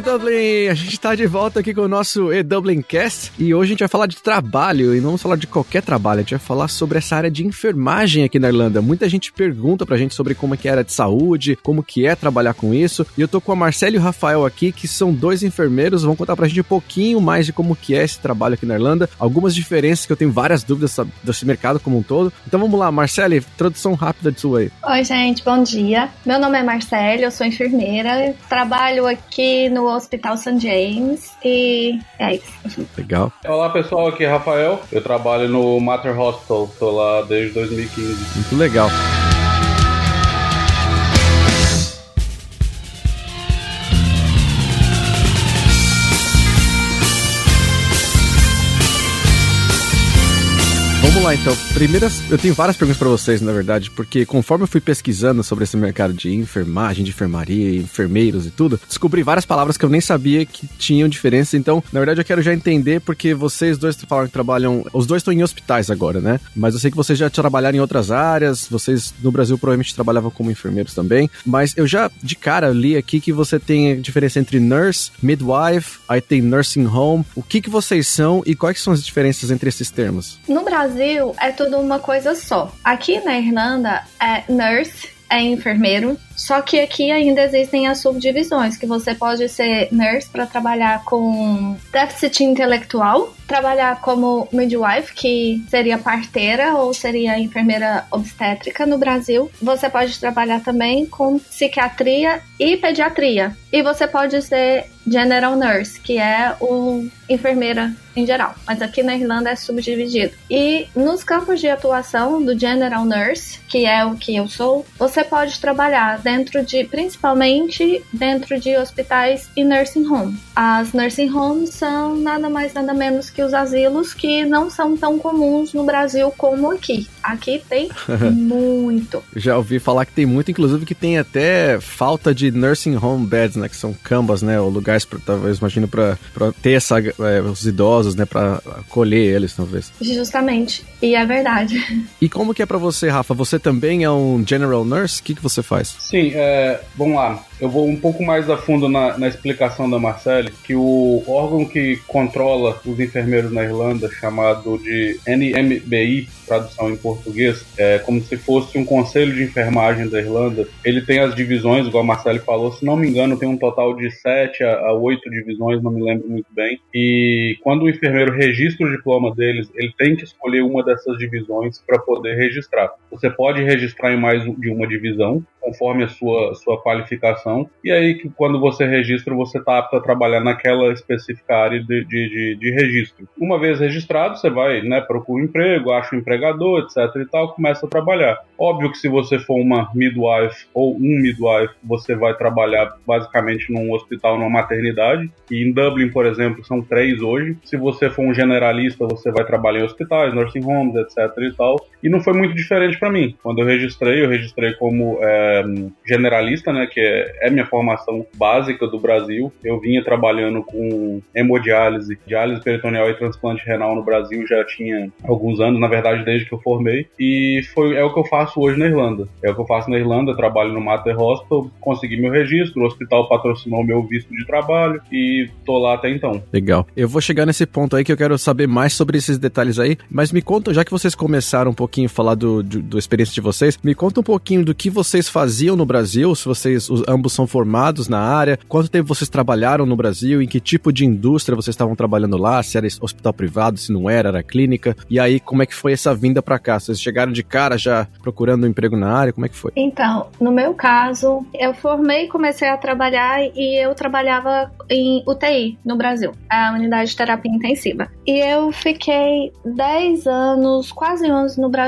de Dublin! A gente tá de volta aqui com o nosso E-Dublin Cast e hoje a gente vai falar de trabalho e não vamos falar de qualquer trabalho, a gente vai falar sobre essa área de enfermagem aqui na Irlanda. Muita gente pergunta pra gente sobre como é que é a área de saúde, como que é trabalhar com isso e eu tô com a Marcela e o Rafael aqui, que são dois enfermeiros, vão contar pra gente um pouquinho mais de como que é esse trabalho aqui na Irlanda, algumas diferenças que eu tenho várias dúvidas desse mercado como um todo. Então vamos lá, Marcela, introdução rápida de sua aí. Oi, gente, bom dia. Meu nome é Marcela, eu sou enfermeira, trabalho aqui no Hospital St. James e é isso. Legal. Olá pessoal, aqui é Rafael. Eu trabalho no Mater Hospital, tô lá desde 2015. Muito legal. Lá então. Primeiras, eu tenho várias perguntas para vocês, na verdade, porque conforme eu fui pesquisando sobre esse mercado de enfermagem, de enfermaria, enfermeiros e tudo, descobri várias palavras que eu nem sabia que tinham diferença. Então, na verdade, eu quero já entender porque vocês dois falaram que trabalham, os dois estão em hospitais agora, né? Mas eu sei que vocês já trabalharam em outras áreas, vocês no Brasil provavelmente trabalhavam como enfermeiros também, mas eu já de cara li aqui que você tem a diferença entre nurse, midwife, aí tem nursing home. O que que vocês são e quais são as diferenças entre esses termos? No Brasil Brasil é tudo uma coisa só. Aqui na Irlanda é nurse, é enfermeiro, só que aqui ainda existem as subdivisões, que você pode ser nurse para trabalhar com déficit intelectual, trabalhar como midwife, que seria parteira ou seria enfermeira obstétrica no Brasil. Você pode trabalhar também com psiquiatria e pediatria. E você pode ser general nurse, que é o enfermeira em geral, mas aqui na Irlanda é subdividido. E nos campos de atuação do general nurse, que é o que eu sou, você pode trabalhar dentro de, principalmente dentro de hospitais e nursing home. As nursing homes são nada mais nada menos que os asilos que não são tão comuns no Brasil como aqui. Aqui tem muito. Já ouvi falar que tem muito, inclusive que tem até falta de nursing home beds, né, que são cambas, né, ou lugares para talvez imagino para ter essa é, os idosos, né, para acolher eles talvez. Justamente. E é verdade. E como que é para você, Rafa? Você também é um general nurse? O que que você faz? Sim, é, vamos lá. Eu vou um pouco mais a fundo na, na explicação da Marcele, que o órgão que controla os enfermeiros na Irlanda, chamado de NMBI, tradução em português, é como se fosse um conselho de enfermagem da Irlanda. Ele tem as divisões, igual a Marcele falou, se não me engano, tem um total de sete a oito divisões, não me lembro muito bem. E quando o enfermeiro registra o diploma deles, ele tem que escolher uma dessas divisões para poder registrar. Você pode registrar em mais de uma divisão, conforme a sua, sua qualificação. E aí, que quando você registra, você está apto a trabalhar naquela específica área de, de, de, de registro. Uma vez registrado, você vai, né, procura um emprego, acha um empregador, etc e tal, começa a trabalhar. Óbvio que se você for uma midwife ou um midwife, você vai trabalhar basicamente num hospital, numa maternidade. E em Dublin, por exemplo, são três hoje. Se você for um generalista, você vai trabalhar em hospitais, nursing homes, etc e tal. E não foi muito diferente para mim. Quando eu registrei, eu registrei como é, generalista, né, que é, é minha formação básica do Brasil. Eu vinha trabalhando com hemodiálise, diálise peritoneal e transplante renal no Brasil já tinha alguns anos, na verdade, desde que eu formei. E foi, é o que eu faço hoje na Irlanda. É o que eu faço na Irlanda, trabalho no Mater Hospital, consegui meu registro, o hospital patrocinou meu visto de trabalho e tô lá até então. Legal. Eu vou chegar nesse ponto aí que eu quero saber mais sobre esses detalhes aí, mas me conta, já que vocês começaram um pouquinho falar do, do, do experiência de vocês, me conta um pouquinho do que vocês faziam no Brasil, se vocês os, ambos são formados na área, quanto tempo vocês trabalharam no Brasil, em que tipo de indústria vocês estavam trabalhando lá, se era hospital privado, se não era, era clínica, e aí como é que foi essa vinda para cá? Vocês chegaram de cara já procurando um emprego na área? Como é que foi? Então, no meu caso, eu formei, comecei a trabalhar e eu trabalhava em UTI no Brasil, a unidade de terapia intensiva. E eu fiquei 10 anos, quase 11 no Brasil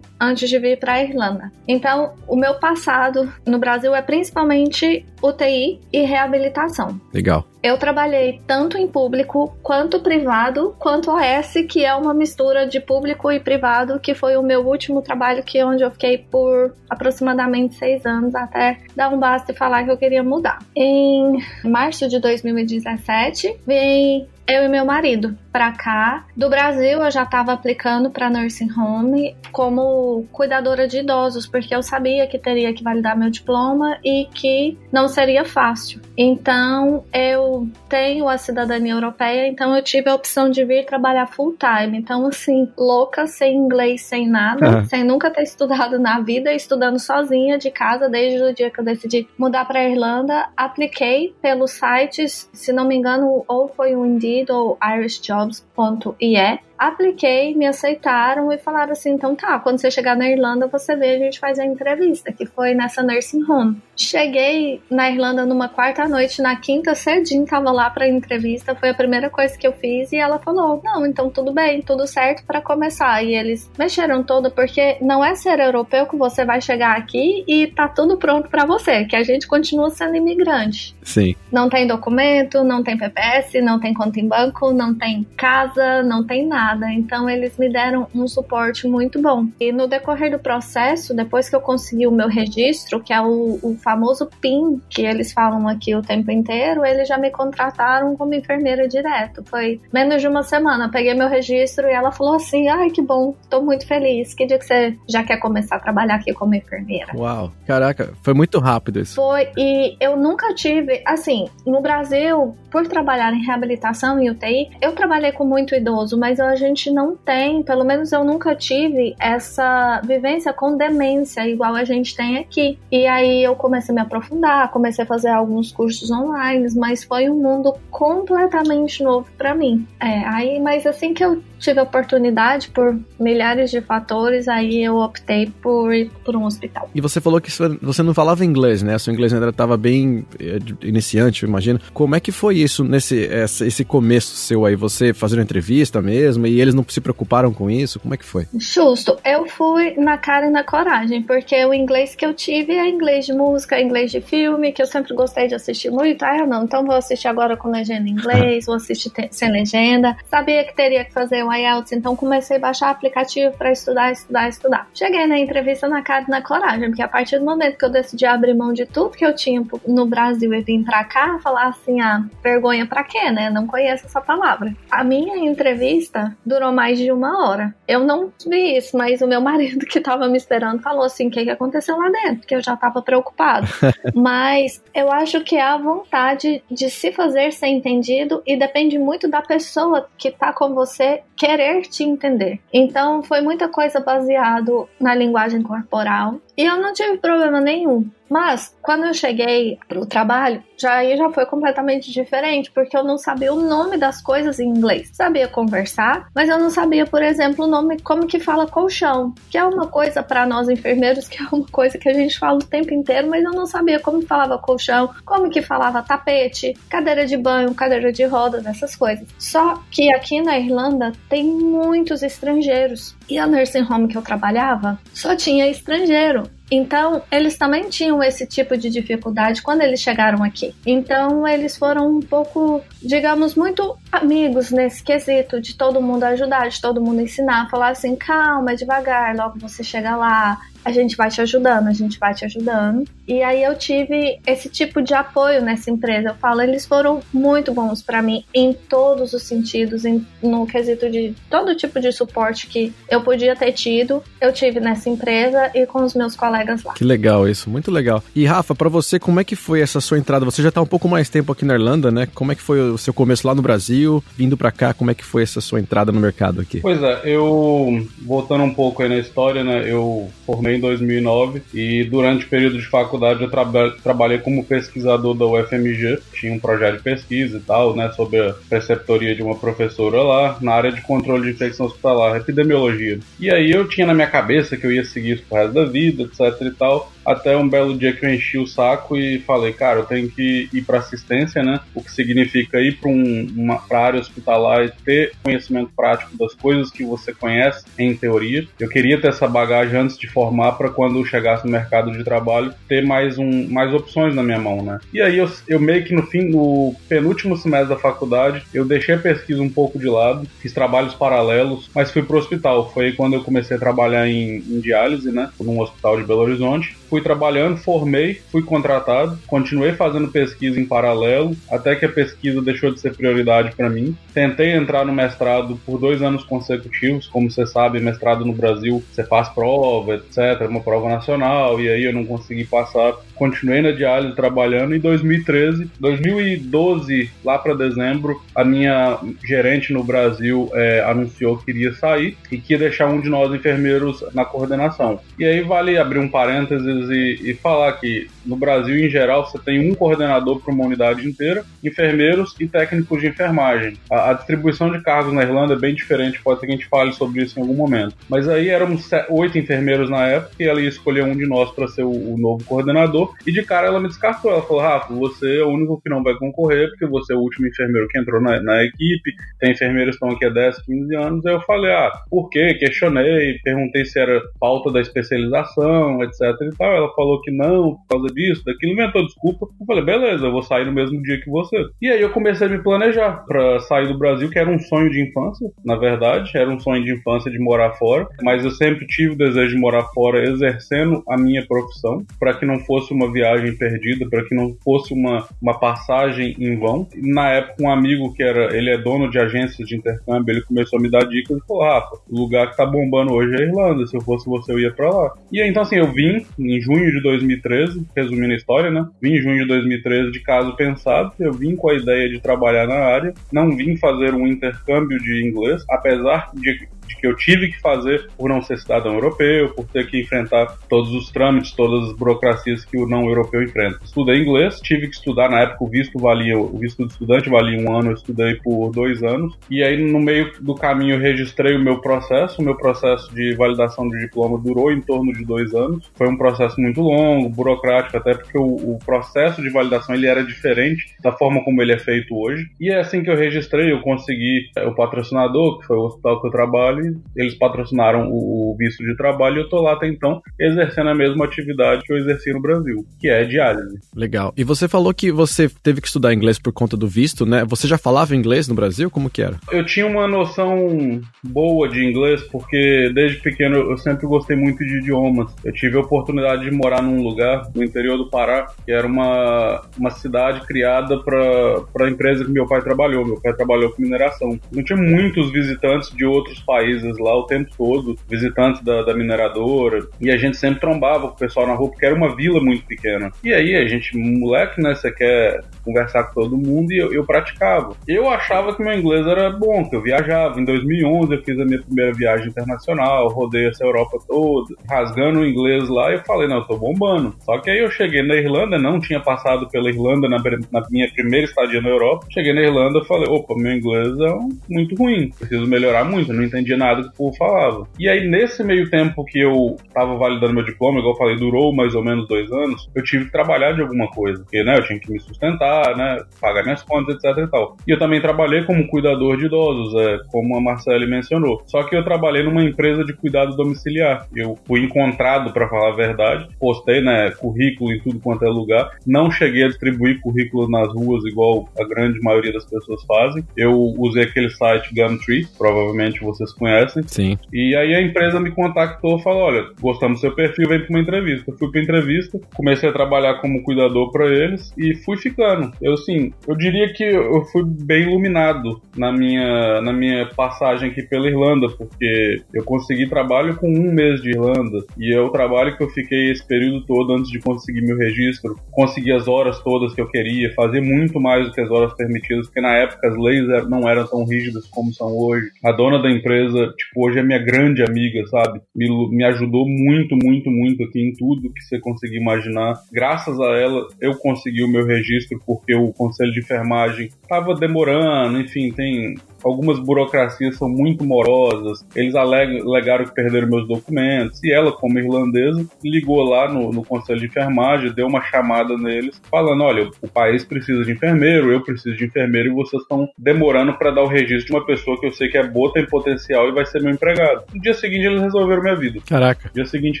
antes de vir para a Irlanda. Então, o meu passado no Brasil é principalmente UTI e reabilitação. Legal. Eu trabalhei tanto em público quanto privado, quanto OS, que é uma mistura de público e privado, que foi o meu último trabalho, que é onde eu fiquei por aproximadamente seis anos, até dar um basta e falar que eu queria mudar. Em março de 2017, vim eu e meu marido para cá. Do Brasil, eu já estava aplicando para nursing home como cuidadora de idosos, porque eu sabia que teria que validar meu diploma e que não seria fácil. Então, eu eu tenho a cidadania europeia, então eu tive a opção de vir trabalhar full time. Então, assim, louca, sem inglês, sem nada, sem nunca ter estudado na vida, estudando sozinha de casa desde o dia que eu decidi mudar para Irlanda. Apliquei pelos sites, se não me engano, ou foi o Indeed ou irishjobs.ie apliquei, me aceitaram e falaram assim: então tá, quando você chegar na Irlanda, você vê, a gente faz a entrevista, que foi nessa nursing home. Cheguei na Irlanda numa quarta noite, na quinta cedinho, tava lá pra entrevista, foi a primeira coisa que eu fiz e ela falou: não, então tudo bem, tudo certo para começar. E eles mexeram todo, porque não é ser europeu que você vai chegar aqui e tá tudo pronto para você, que a gente continua sendo imigrante. Sim. Não tem documento, não tem PPS, não tem conta em banco, não tem casa, não tem nada Então eles me deram um suporte muito bom. E no decorrer do processo, depois que eu consegui o meu registro, que é o, o famoso PIN que eles falam aqui o tempo inteiro, eles já me contrataram como enfermeira direto. Foi menos de uma semana. Peguei meu registro e ela falou assim: ai, que bom, tô muito feliz. Que dia que você já quer começar a trabalhar aqui como enfermeira? Uau, caraca, foi muito rápido isso. Foi, e eu nunca tive, assim, no Brasil, por trabalhar em reabilitação e UTI, eu trabalhei com muito idoso, mas eu gente não tem, pelo menos eu nunca tive essa vivência com demência igual a gente tem aqui. E aí eu comecei a me aprofundar, comecei a fazer alguns cursos online, mas foi um mundo completamente novo para mim. É, aí, mas assim que eu tive a oportunidade por milhares de fatores, aí eu optei por ir por um hospital. E você falou que você não falava inglês, né? Seu inglês ainda estava bem eh, iniciante, eu imagino. Como é que foi isso nesse esse começo seu aí? Você fazendo entrevista mesmo e eles não se preocuparam com isso? Como é que foi? Justo. Eu fui na cara e na coragem, porque o inglês que eu tive é inglês de música, inglês de filme, que eu sempre gostei de assistir muito. Ah, eu não, então vou assistir agora com legenda em inglês, vou assistir sem legenda. Sabia que teria que fazer um IELTS, então comecei a baixar aplicativo para estudar, estudar, estudar. Cheguei na entrevista na cara e na coragem, porque a partir do momento que eu decidi abrir mão de tudo que eu tinha no Brasil e vim pra cá, falar assim, ah, vergonha pra quê, né? Não conheço essa palavra. A minha entrevista durou mais de uma hora. Eu não vi isso, mas o meu marido que tava me esperando falou assim: o que, que aconteceu lá dentro? Que eu já tava preocupado. mas eu acho que é a vontade de se fazer ser entendido e depende muito da pessoa que tá com você querer te entender. Então foi muita coisa baseado na linguagem corporal e eu não tive problema nenhum. Mas quando eu cheguei pro trabalho, já aí já foi completamente diferente, porque eu não sabia o nome das coisas em inglês. Sabia conversar, mas eu não sabia, por exemplo, o nome como que fala colchão, que é uma coisa para nós enfermeiros que é uma coisa que a gente fala o tempo inteiro, mas eu não sabia como falava colchão, como que falava tapete, cadeira de banho, cadeira de rodas, essas coisas. Só que aqui na Irlanda tem muitos estrangeiros. E a nursing home que eu trabalhava só tinha estrangeiro. Então, eles também tinham esse tipo de dificuldade quando eles chegaram aqui. Então, eles foram um pouco, digamos, muito amigos nesse quesito de todo mundo ajudar, de todo mundo ensinar, falar assim: calma, devagar, logo você chega lá, a gente vai te ajudando, a gente vai te ajudando. E aí eu tive esse tipo de apoio nessa empresa. Eu falo, eles foram muito bons para mim em todos os sentidos, em, no quesito de todo tipo de suporte que eu podia ter tido, eu tive nessa empresa e com os meus colegas lá. Que legal isso, muito legal. E Rafa, para você, como é que foi essa sua entrada? Você já tá um pouco mais tempo aqui na Irlanda, né? Como é que foi o seu começo lá no Brasil, vindo para cá, como é que foi essa sua entrada no mercado aqui? Pois é, eu voltando um pouco aí na história, né? Eu formei em 2009 e durante o período de faculdade eu traba trabalhei como pesquisador da UFMG, tinha um projeto de pesquisa e tal, né, sobre a preceptoria de uma professora lá na área de controle de infecção hospitalar, epidemiologia. E aí eu tinha na minha cabeça que eu ia seguir isso pro resto da vida, etc e tal. Até um belo dia que eu enchi o saco e falei, cara, eu tenho que ir para assistência, né? O que significa ir para um, uma pra área hospitalar e ter conhecimento prático das coisas que você conhece em teoria. Eu queria ter essa bagagem antes de formar para quando chegasse no mercado de trabalho ter mais um mais opções na minha mão, né? E aí eu, eu meio que no fim no penúltimo semestre da faculdade eu deixei a pesquisa um pouco de lado, fiz trabalhos paralelos, mas fui pro hospital. Foi quando eu comecei a trabalhar em, em diálise, né? Num hospital de Belo Horizonte fui trabalhando, formei, fui contratado, continuei fazendo pesquisa em paralelo, até que a pesquisa deixou de ser prioridade para mim. Tentei entrar no mestrado por dois anos consecutivos, como você sabe, mestrado no Brasil, você faz prova, etc., uma prova nacional, e aí eu não consegui passar continuei na diálise trabalhando. Em 2013, 2012, lá para dezembro, a minha gerente no Brasil é, anunciou que iria sair e que ia deixar um de nós enfermeiros na coordenação. E aí vale abrir um parênteses e, e falar que no Brasil, em geral, você tem um coordenador para uma unidade inteira, enfermeiros e técnicos de enfermagem. A, a, distribuição de cargos na Irlanda é bem diferente, pode ser que a gente fale sobre isso em algum momento. Mas aí éramos oito enfermeiros na época e ela ia escolher um de nós para ser o, o, novo coordenador. E de cara ela me descartou. Ela falou: Rafa, você é o único que não vai concorrer, porque você é o último enfermeiro que entrou na, na equipe. Tem enfermeiros que estão aqui há 10, 15 anos. Aí eu falei: Ah, por quê? Questionei, perguntei se era falta da especialização, etc e tal. Ela falou que não, por causa disso, daquilo, inventou desculpa. Eu falei, beleza, eu vou sair no mesmo dia que você. E aí eu comecei a me planejar para sair do Brasil, que era um sonho de infância, na verdade, era um sonho de infância de morar fora, mas eu sempre tive o desejo de morar fora exercendo a minha profissão, para que não fosse uma viagem perdida, para que não fosse uma, uma passagem em vão. Na época, um amigo que era, ele é dono de agências de intercâmbio, ele começou a me dar dicas e falou: Rafa, o lugar que tá bombando hoje é a Irlanda, se eu fosse você, eu ia para lá. E aí, então, assim, eu vim em junho de 2013, resumindo a história, né? Vim em junho de 2013 de caso pensado, eu vim com a ideia de trabalhar na área, não vim fazer um intercâmbio de inglês, apesar de que eu tive que fazer por não ser cidadão europeu, por ter que enfrentar todos os trâmites, todas as burocracias que o não europeu enfrenta. Estudei inglês, tive que estudar, na época o visto valia, o visto de estudante valia um ano, eu estudei por dois anos, e aí no meio do caminho eu registrei o meu processo, o meu processo de validação de diploma durou em torno de dois anos, foi um processo muito longo, burocrático, até porque o, o processo de validação ele era diferente da forma como ele é feito hoje, e é assim que eu registrei, eu consegui é, o patrocinador, que foi o hospital que eu trabalho, eles patrocinaram o, visto de trabalho e eu tô lá até então exercendo a mesma atividade que eu exerci no Brasil, que é diálise. Legal. E você falou que você teve que estudar inglês por conta do visto, né? Você já falava inglês no Brasil? Como que era? Eu tinha uma noção boa de inglês porque desde pequeno eu sempre gostei muito de idiomas. Eu tive a oportunidade de morar num lugar no interior do Pará, que era uma, uma cidade criada para a empresa que meu pai trabalhou. Meu pai trabalhou com mineração. Não tinha muitos visitantes de outros países países lá o tempo todo, visitantes da, da mineradora, e a gente sempre trombava com o pessoal na rua, porque era uma vila muito pequena. E aí a gente, moleque, né, você quer conversar com todo mundo e eu, eu praticava. Eu achava que meu inglês era bom, que eu viajava. Em 2011 eu fiz a minha primeira viagem internacional, rodei essa Europa toda, rasgando o inglês lá e eu falei, não, eu tô bombando. Só que aí eu cheguei na Irlanda, não tinha passado pela Irlanda na, na minha primeira estadia na Europa. Cheguei na Irlanda e falei, opa, meu inglês é muito ruim, preciso melhorar muito, não entendia nada que o povo falava. E aí, nesse meio tempo que eu tava validando meu diploma, igual eu falei, durou mais ou menos dois anos, eu tive que trabalhar de alguma coisa. Porque, né, eu tinha que me sustentar, né, pagar minhas contas, etc e tal. E eu também trabalhei como cuidador de idosos, é, como a Marcele mencionou. Só que eu trabalhei numa empresa de cuidado domiciliar. Eu fui encontrado, para falar a verdade, postei, né, currículo em tudo quanto é lugar. Não cheguei a distribuir currículos nas ruas igual a grande maioria das pessoas fazem. Eu usei aquele site Gumtree, provavelmente vocês conhecem conhecem. Sim. E aí a empresa me contactou e falou: olha, gostamos do seu perfil, vem para uma entrevista. fui para entrevista, comecei a trabalhar como cuidador para eles e fui ficando. Eu, assim, eu diria que eu fui bem iluminado na minha, na minha passagem aqui pela Irlanda, porque eu consegui trabalho com um mês de Irlanda e é o trabalho que eu fiquei esse período todo antes de conseguir meu registro, consegui as horas todas que eu queria, fazer muito mais do que as horas permitidas, porque na época as leis não eram tão rígidas como são hoje. A dona da empresa tipo, hoje é minha grande amiga, sabe? Me, me ajudou muito, muito, muito aqui em tudo que você conseguir imaginar. Graças a ela, eu consegui o meu registro, porque o conselho de enfermagem estava demorando, enfim, tem algumas burocracias são muito morosas. Eles alegaram que perderam meus documentos. E ela, como irlandesa, ligou lá no, no conselho de enfermagem, deu uma chamada neles, falando: olha, o país precisa de enfermeiro, eu preciso de enfermeiro e vocês estão demorando para dar o registro de uma pessoa que eu sei que é boa, tem potencial e vai ser meu empregado. No dia seguinte, eles resolveram minha vida. Caraca. No dia seguinte,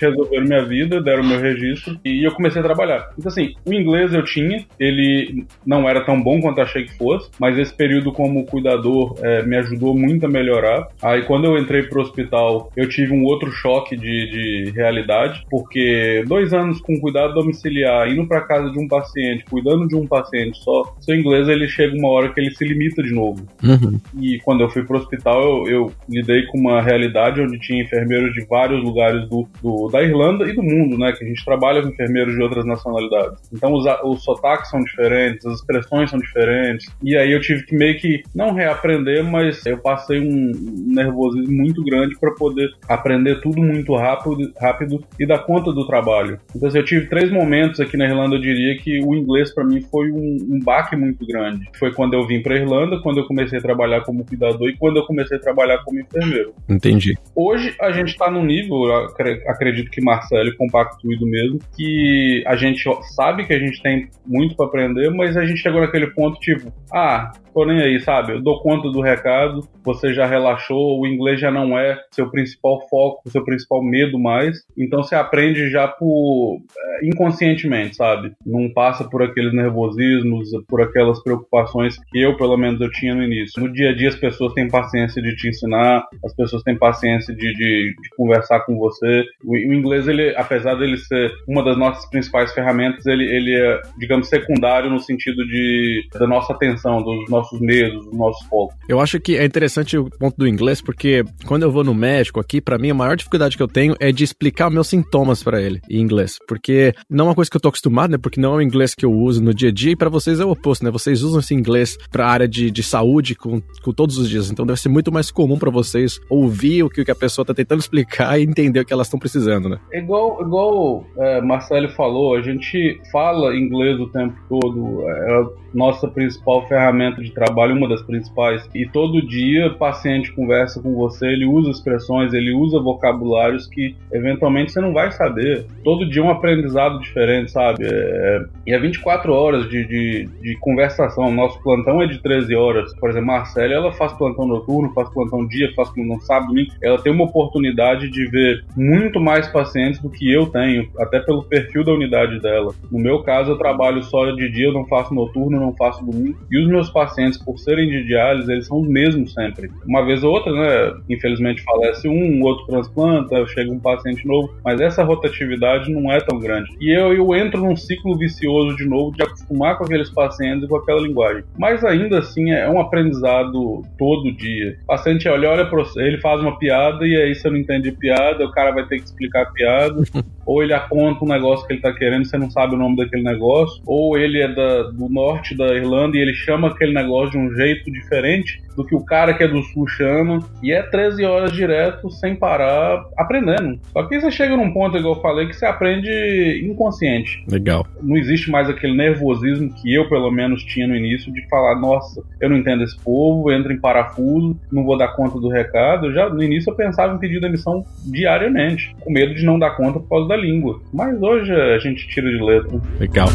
resolveram minha vida, deram meu registro e eu comecei a trabalhar. Então, assim, o inglês eu tinha, ele não era tão bom quanto achei que fosse, mas esse período como cuidador. É, é, me ajudou muito a melhorar. Aí quando eu entrei pro hospital, eu tive um outro choque de, de realidade, porque dois anos com cuidado domiciliar, indo para casa de um paciente, cuidando de um paciente só, seu inglês ele chega uma hora que ele se limita de novo. Uhum. E quando eu fui pro hospital, eu, eu, lidei com uma realidade onde tinha enfermeiros de vários lugares do, do, da Irlanda e do mundo, né? Que a gente trabalha com enfermeiros de outras nacionalidades. Então os, os sotaques são diferentes, as expressões são diferentes. E aí eu tive que meio que não reaprender, mas eu passei um nervosismo muito grande para poder aprender tudo muito rápido, rápido e dar conta do trabalho. Então assim, eu tive três momentos aqui na Irlanda, eu diria que o inglês para mim foi um, um baque muito grande. Foi quando eu vim para Irlanda, quando eu comecei a trabalhar como cuidador e quando eu comecei a trabalhar como enfermeiro. Entendi. Hoje a gente está num nível, acredito que Marcelo compactue do mesmo, que a gente sabe que a gente tem muito para aprender, mas a gente chegou naquele ponto tipo, ah, tô nem aí, sabe? Eu dou conta do recado, você já relaxou, o inglês já não é seu principal foco, seu principal medo mais, então você aprende já por é, inconscientemente, sabe? Não passa por aqueles nervosismos, por aquelas preocupações que eu, pelo menos, eu tinha no início. No dia a dia as pessoas têm paciência de te ensinar, as pessoas têm paciência de, de, de conversar com você. O, o, inglês, ele, apesar dele ser uma das nossas principais ferramentas, ele, ele é, digamos, secundário no sentido de da nossa atenção, dos nossos nossos medos, o nosso foco. Eu acho que é interessante o ponto do inglês, porque quando eu vou no médico aqui, para mim a maior dificuldade que eu tenho é de explicar meus sintomas para ele em inglês, porque não é uma coisa que eu tô acostumado, né? Porque não é o inglês que eu uso no dia a dia e para vocês é o oposto, né? Vocês usam esse inglês para área de, de saúde com, com todos os dias, então deve ser muito mais comum para vocês ouvir o que, a pessoa tá tentando explicar e entender o que elas estão precisando, né? É igual, igual é, Marcelo falou, a gente fala inglês o tempo todo, é a nossa principal ferramenta de trabalho, uma das principais. E todo dia o paciente conversa com você, ele usa expressões, ele usa vocabulários que eventualmente você não vai saber. Todo dia é um aprendizado diferente, sabe? É... E é 24 horas de, de, de conversação. Nosso plantão é de 13 horas. Por exemplo, Marcela, ela faz plantão noturno, faz plantão dia, faz plantão sábado, domingo. Ela tem uma oportunidade de ver muito mais pacientes do que eu tenho, até pelo perfil da unidade dela. No meu caso, eu trabalho só de dia, eu não faço noturno, não faço domingo. E os meus pacientes, por serem de diálise, eles são os mesmos sempre. Uma vez ou outra, né? Infelizmente falece um, outro transplanta, chega um paciente novo, mas essa rotatividade não é tão grande. E eu, eu entro num ciclo vicioso de novo de acostumar com aqueles pacientes e com aquela linguagem. Mas ainda assim é um aprendizado todo dia. O paciente olha, olha você, ele faz uma piada e aí você não entende piada, o cara vai ter que explicar a piada. ou ele aponta um negócio que ele tá querendo, você não sabe o nome daquele negócio, ou ele é da, do norte da Irlanda e ele chama aquele negócio de um jeito diferente do que o cara que é do sul chama, e é 13 horas direto sem parar aprendendo. Só que você chega num ponto, igual eu falei, que você aprende inconsciente. Legal. Não existe mais aquele nervosismo que eu, pelo menos, tinha no início de falar: nossa, eu não entendo esse povo, entro em parafuso, não vou dar conta do recado. Eu já no início eu pensava em pedir demissão diariamente, com medo de não dar conta por causa da língua. Mas hoje a gente tira de letra. Legal.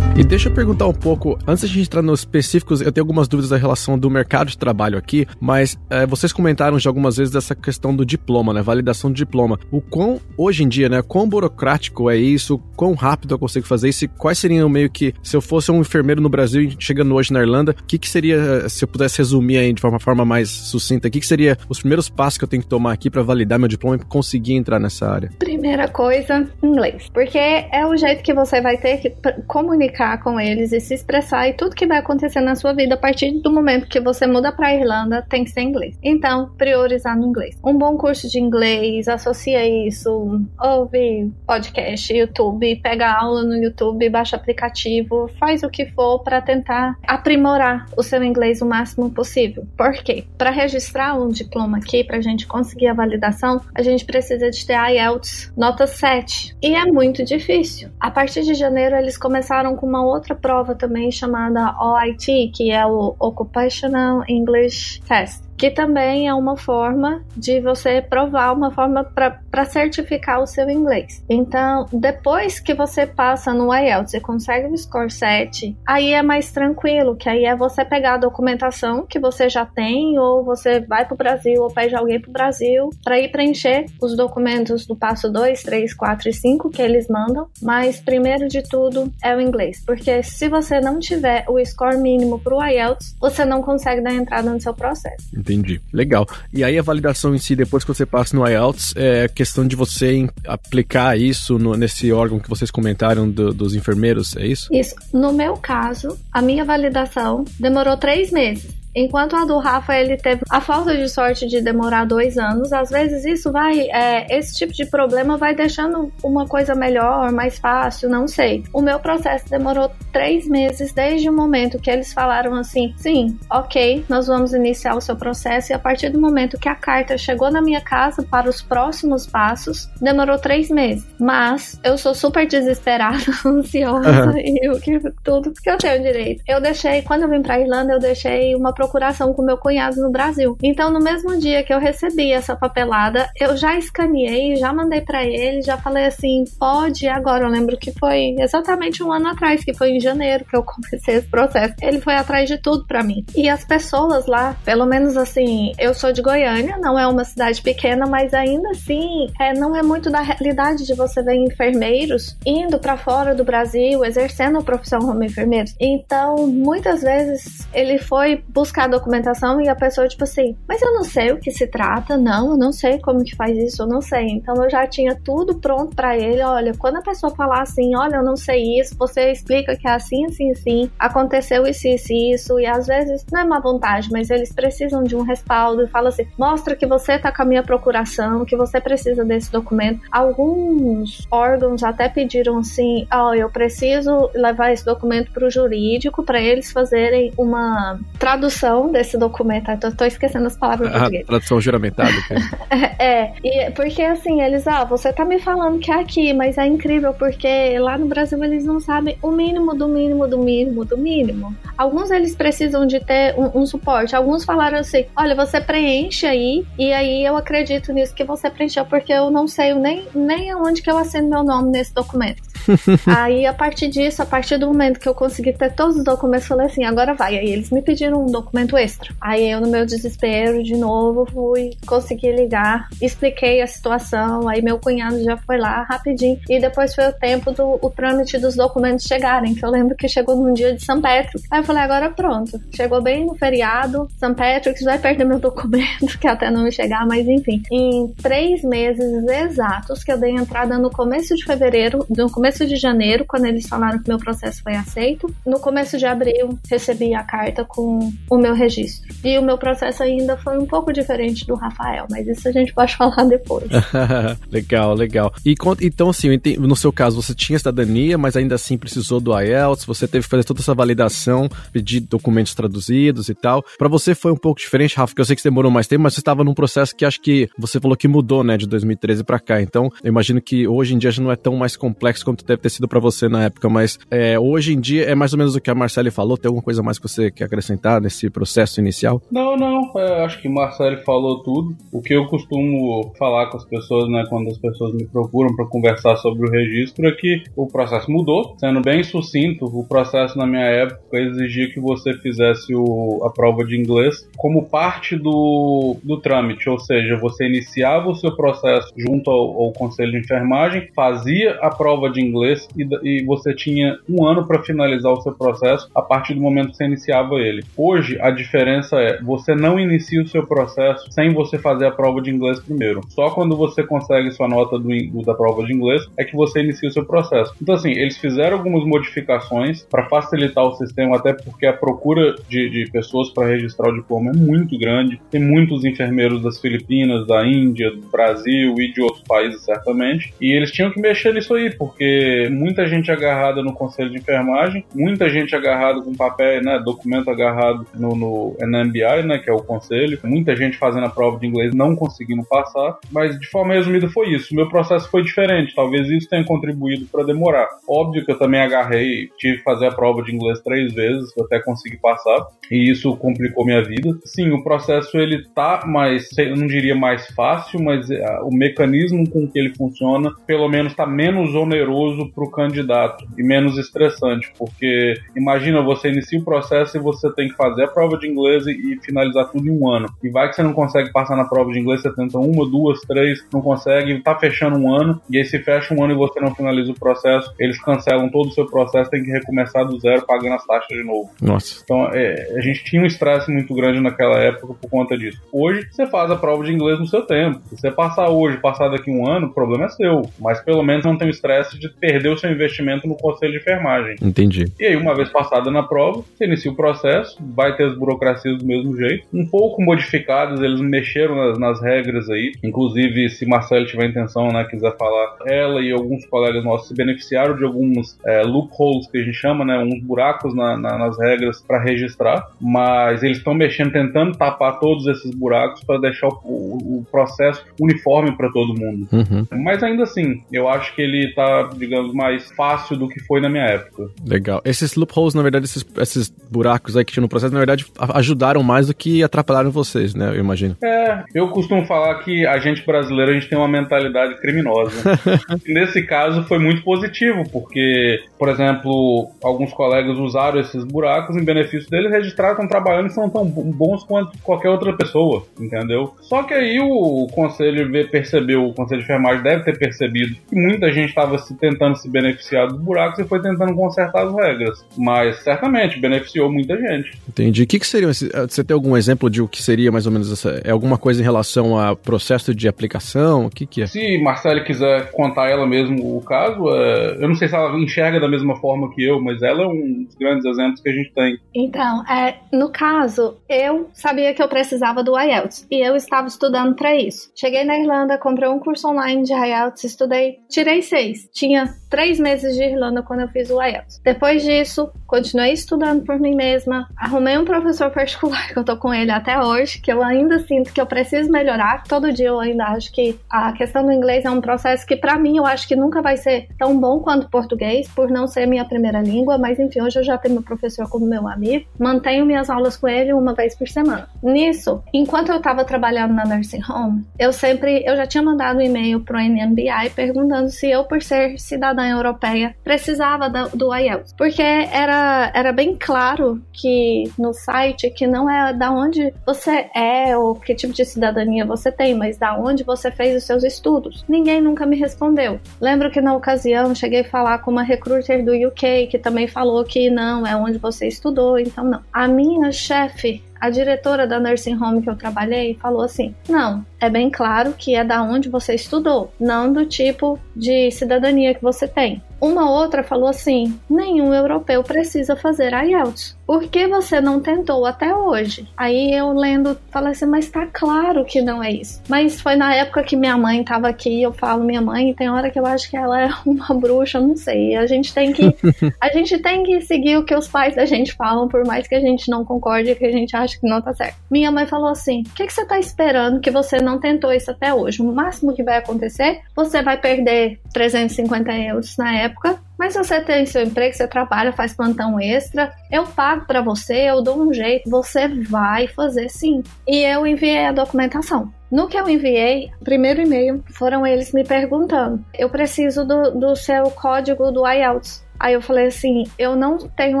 E deixa eu perguntar um pouco, antes de entrar nos específicos, eu tenho algumas dúvidas da relação do mercado de trabalho aqui, mas é, vocês comentaram já algumas vezes dessa questão do diploma, né? Validação do diploma. O quão, hoje em dia, né? Quão burocrático é isso? Quão rápido eu consigo fazer isso? E quais seriam meio que, se eu fosse um enfermeiro no Brasil chegando hoje na Irlanda, o que, que seria, se eu pudesse resumir aí de uma forma mais sucinta, o que, que seria os primeiros passos que eu tenho que tomar aqui para validar meu diploma e conseguir entrar nessa área? Primeira coisa, inglês. Porque é o jeito que você vai ter que comunicar comunicar com eles e se expressar e tudo que vai acontecer na sua vida a partir do momento que você muda para Irlanda tem que ser inglês. Então, priorizar no inglês. Um bom curso de inglês, associa isso, ouve podcast, YouTube, pega aula no YouTube, baixa aplicativo, faz o que for para tentar aprimorar o seu inglês o máximo possível. Por quê? Para registrar um diploma aqui, para a gente conseguir a validação, a gente precisa de ter IELTS nota 7. E é muito difícil. A partir de janeiro, eles começaram com uma outra prova também chamada OIT, que é o Occupational English Test que também é uma forma de você provar, uma forma para certificar o seu inglês. Então, depois que você passa no IELTS e consegue o score 7, aí é mais tranquilo, que aí é você pegar a documentação que você já tem, ou você vai para o Brasil, ou pede alguém para o Brasil, para ir preencher os documentos do passo 2, 3, 4 e 5 que eles mandam. Mas, primeiro de tudo, é o inglês, porque se você não tiver o score mínimo para o IELTS, você não consegue dar entrada no seu processo. Entendi. Legal. E aí a validação em si, depois que você passa no IELTS, é questão de você aplicar isso no, nesse órgão que vocês comentaram do, dos enfermeiros, é isso? Isso. No meu caso, a minha validação demorou três meses. Enquanto a do Rafa, ele teve a falta de sorte de demorar dois anos, às vezes isso vai, é, esse tipo de problema vai deixando uma coisa melhor, mais fácil, não sei. O meu processo demorou três meses desde o momento que eles falaram assim: sim, ok, nós vamos iniciar o seu processo, e a partir do momento que a carta chegou na minha casa para os próximos passos, demorou três meses. Mas eu sou super desesperada, ansiosa uhum. e o que tudo que eu tenho direito. Eu deixei, quando eu vim pra Irlanda, eu deixei uma procuração com meu cunhado no Brasil. Então, no mesmo dia que eu recebi essa papelada, eu já escaneei, já mandei para ele, já falei assim: pode agora. Eu lembro que foi exatamente um ano atrás, que foi em janeiro que eu comecei esse processo. Ele foi atrás de tudo para mim. E as pessoas lá, pelo menos assim, eu sou de Goiânia, não é uma cidade pequena, mas ainda assim, é, não é muito da realidade de você ver enfermeiros indo para fora do Brasil, exercendo a profissão como enfermeiro. Então, muitas vezes ele foi buscar buscar a documentação e a pessoa, tipo assim, mas eu não sei o que se trata, não, eu não sei como que faz isso, eu não sei. Então eu já tinha tudo pronto para ele. Olha, quando a pessoa falar assim, olha, eu não sei isso, você explica que é assim, assim, assim, aconteceu isso, isso, isso, e às vezes não é má vontade, mas eles precisam de um respaldo e fala assim, mostra que você tá com a minha procuração, que você precisa desse documento. Alguns órgãos até pediram assim, ó, oh, eu preciso levar esse documento para o jurídico para eles fazerem uma tradução tradução desse documento. Tô esquecendo as palavras português. Tradução juramentada. é, e, porque assim, eles, ah, você tá me falando que é aqui, mas é incrível porque lá no Brasil eles não sabem o mínimo do mínimo do mínimo do mínimo. Alguns eles precisam de ter um, um suporte. Alguns falaram assim: olha, você preenche aí, e aí eu acredito nisso que você preencheu, porque eu não sei nem, nem aonde que eu assino meu nome nesse documento. aí, a partir disso, a partir do momento que eu consegui ter todos os documentos, falei assim: agora vai. Aí eles me pediram um documento extra. Aí eu, no meu desespero, de novo, fui conseguir ligar, expliquei a situação. Aí meu cunhado já foi lá rapidinho. E depois foi o tempo do o trâmite dos documentos chegarem, que eu lembro que chegou num dia de São Pedro. Aí eu falei: agora pronto. Chegou bem no feriado, São Pedro, que vai perder meu documento, que até não chegar, mas enfim. Em três meses exatos que eu dei entrada no começo de fevereiro, no começo começo de janeiro, quando eles falaram que meu processo foi aceito. No começo de abril, recebi a carta com o meu registro. E o meu processo ainda foi um pouco diferente do Rafael, mas isso a gente pode falar depois. legal, legal. E então, assim, no seu caso, você tinha cidadania, mas ainda assim precisou do IELTS, você teve que fazer toda essa validação, pedir documentos traduzidos e tal. Para você foi um pouco diferente, Rafa, que eu sei que você demorou mais tempo, mas você estava num processo que acho que você falou que mudou, né, de 2013 para cá. Então, eu imagino que hoje em dia já não é tão mais complexo quanto deve ter sido para você na época, mas é, hoje em dia é mais ou menos o que a Marcele falou. Tem alguma coisa mais que você quer acrescentar nesse processo inicial? Não, não. É, acho que Marcele falou tudo. O que eu costumo falar com as pessoas, né, quando as pessoas me procuram para conversar sobre o registro, é que o processo mudou. Sendo bem sucinto, o processo na minha época exigia que você fizesse o, a prova de inglês como parte do, do trâmite, ou seja, você iniciava o seu processo junto ao, ao conselho de enfermagem, fazia a prova de inglês inglês e, e você tinha um ano para finalizar o seu processo a partir do momento que você iniciava ele. Hoje, a diferença é você não inicia o seu processo sem você fazer a prova de inglês primeiro. Só quando você consegue sua nota do, do, da prova de inglês é que você inicia o seu processo. Então, assim, eles fizeram algumas modificações para facilitar o sistema, até porque a procura de, de pessoas para registrar o diploma é muito grande. Tem muitos enfermeiros das Filipinas, da Índia, do Brasil e de outros países, certamente. E eles tinham que mexer nisso aí, porque muita gente agarrada no conselho de enfermagem, muita gente agarrada com papel, né, documento agarrado no, no NMBI, né, que é o conselho, muita gente fazendo a prova de inglês não conseguindo passar, mas de forma resumida foi isso. O meu processo foi diferente, talvez isso tenha contribuído para demorar. Óbvio que eu também agarrei, tive que fazer a prova de inglês três vezes até conseguir passar, e isso complicou minha vida. Sim, o processo ele tá mais, eu não diria mais fácil, mas é, o mecanismo com que ele funciona, pelo menos está menos oneroso para o candidato e menos estressante, porque imagina você inicia o processo e você tem que fazer a prova de inglês e finalizar tudo em um ano. E vai que você não consegue passar na prova de inglês, você tenta uma, duas, três, não consegue, tá fechando um ano, e aí se fecha um ano e você não finaliza o processo, eles cancelam todo o seu processo, tem que recomeçar do zero pagando as taxas de novo. Nossa. Então é, a gente tinha um estresse muito grande naquela época por conta disso. Hoje você faz a prova de inglês no seu tempo. Se você passar hoje, passar daqui um ano, o problema é seu. Mas pelo menos não tem o estresse de perder o seu investimento no conselho de enfermagem. Entendi. E aí, uma vez passada na prova, você inicia o processo, vai ter as burocracias do mesmo jeito. Um pouco modificadas, eles mexeram nas, nas regras aí. Inclusive, se Marcelo tiver intenção, né, quiser falar, ela e alguns colegas nossos se beneficiaram de alguns é, loopholes que a gente chama, né, uns buracos na, na, nas regras para registrar. Mas eles estão mexendo, tentando tapar todos esses buracos para deixar o, o, o, processo uniforme para todo mundo. Uhum. Mas ainda assim, eu acho que ele tá, digamos, mais fácil do que foi na minha época. Legal. Esses loopholes, na verdade, esses, esses buracos aí que tinha no processo, na verdade, ajudaram mais do que atrapalharam vocês, né? Eu imagino. É, eu costumo falar que a gente brasileiro, a gente tem uma mentalidade criminosa. Nesse caso, foi muito positivo, porque, por exemplo, alguns colegas usaram esses buracos em benefício deles, registraram, estão trabalhando e são tão bons quanto qualquer outra pessoa, entendeu? Só que aí o conselho percebeu, o conselho de enfermagem deve ter percebido que muita gente estava se tentando se beneficiar dos buracos e foi tentando consertar as regras. Mas certamente beneficiou muita gente. Entendi. O que, que seria? Você tem algum exemplo de o que seria mais ou menos essa? É alguma coisa em relação a processo de aplicação? O que, que é? Se Marcele quiser contar ela mesmo o caso, é... eu não sei se ela enxerga da mesma forma que eu, mas ela é um dos grandes exemplos que a gente tem. Então, é, no caso, eu sabia que eu precisava do IELTS e eu estava estudando para isso. Cheguei na Irlanda, comprei um curso online de IELTS, estudei, tirei seis. Tinha três meses de Irlanda quando eu fiz o IELTS. Depois disso, continuei estudando por mim mesma, arrumei um professor particular que eu tô com ele até hoje, que eu ainda sinto que eu preciso melhorar. Todo dia eu ainda acho que a questão do inglês é um processo que para mim eu acho que nunca vai ser tão bom quanto o português, por não ser minha primeira língua, mas enfim, hoje eu já tenho meu professor como meu amigo, mantenho minhas aulas com ele uma vez por semana. Nisso, enquanto eu estava trabalhando na nursing home, eu sempre, eu já tinha mandado um e-mail pro NMBI perguntando se eu, por ser cidadã europeia, precisava do, IELTS, porque era, era bem claro que no site que não é da onde você é ou que tipo de cidadania você tem, mas da onde você fez os seus estudos. Ninguém nunca me respondeu. Lembro que na ocasião cheguei a falar com uma recruiter do UK que também falou que não, é onde você estudou, então não. A minha chefe a diretora da nursing home que eu trabalhei falou assim: não, é bem claro que é da onde você estudou, não do tipo de cidadania que você tem. Uma outra falou assim: nenhum europeu precisa fazer IELTS. Por que você não tentou até hoje? Aí eu lendo, falei assim, mas tá claro que não é isso. Mas foi na época que minha mãe tava aqui, eu falo minha mãe, tem hora que eu acho que ela é uma bruxa, não sei. A gente tem que a gente tem que seguir o que os pais da gente falam, por mais que a gente não concorde, que a gente acha que não tá certo. Minha mãe falou assim: "O que que você tá esperando que você não tentou isso até hoje? O máximo que vai acontecer, você vai perder 350 euros na época mas você tem seu emprego, você trabalha, faz plantão extra, eu pago para você, eu dou um jeito, você vai fazer sim. E eu enviei a documentação. No que eu enviei, primeiro e-mail, foram eles me perguntando: eu preciso do, do seu código do IELTS. Aí eu falei assim: eu não tenho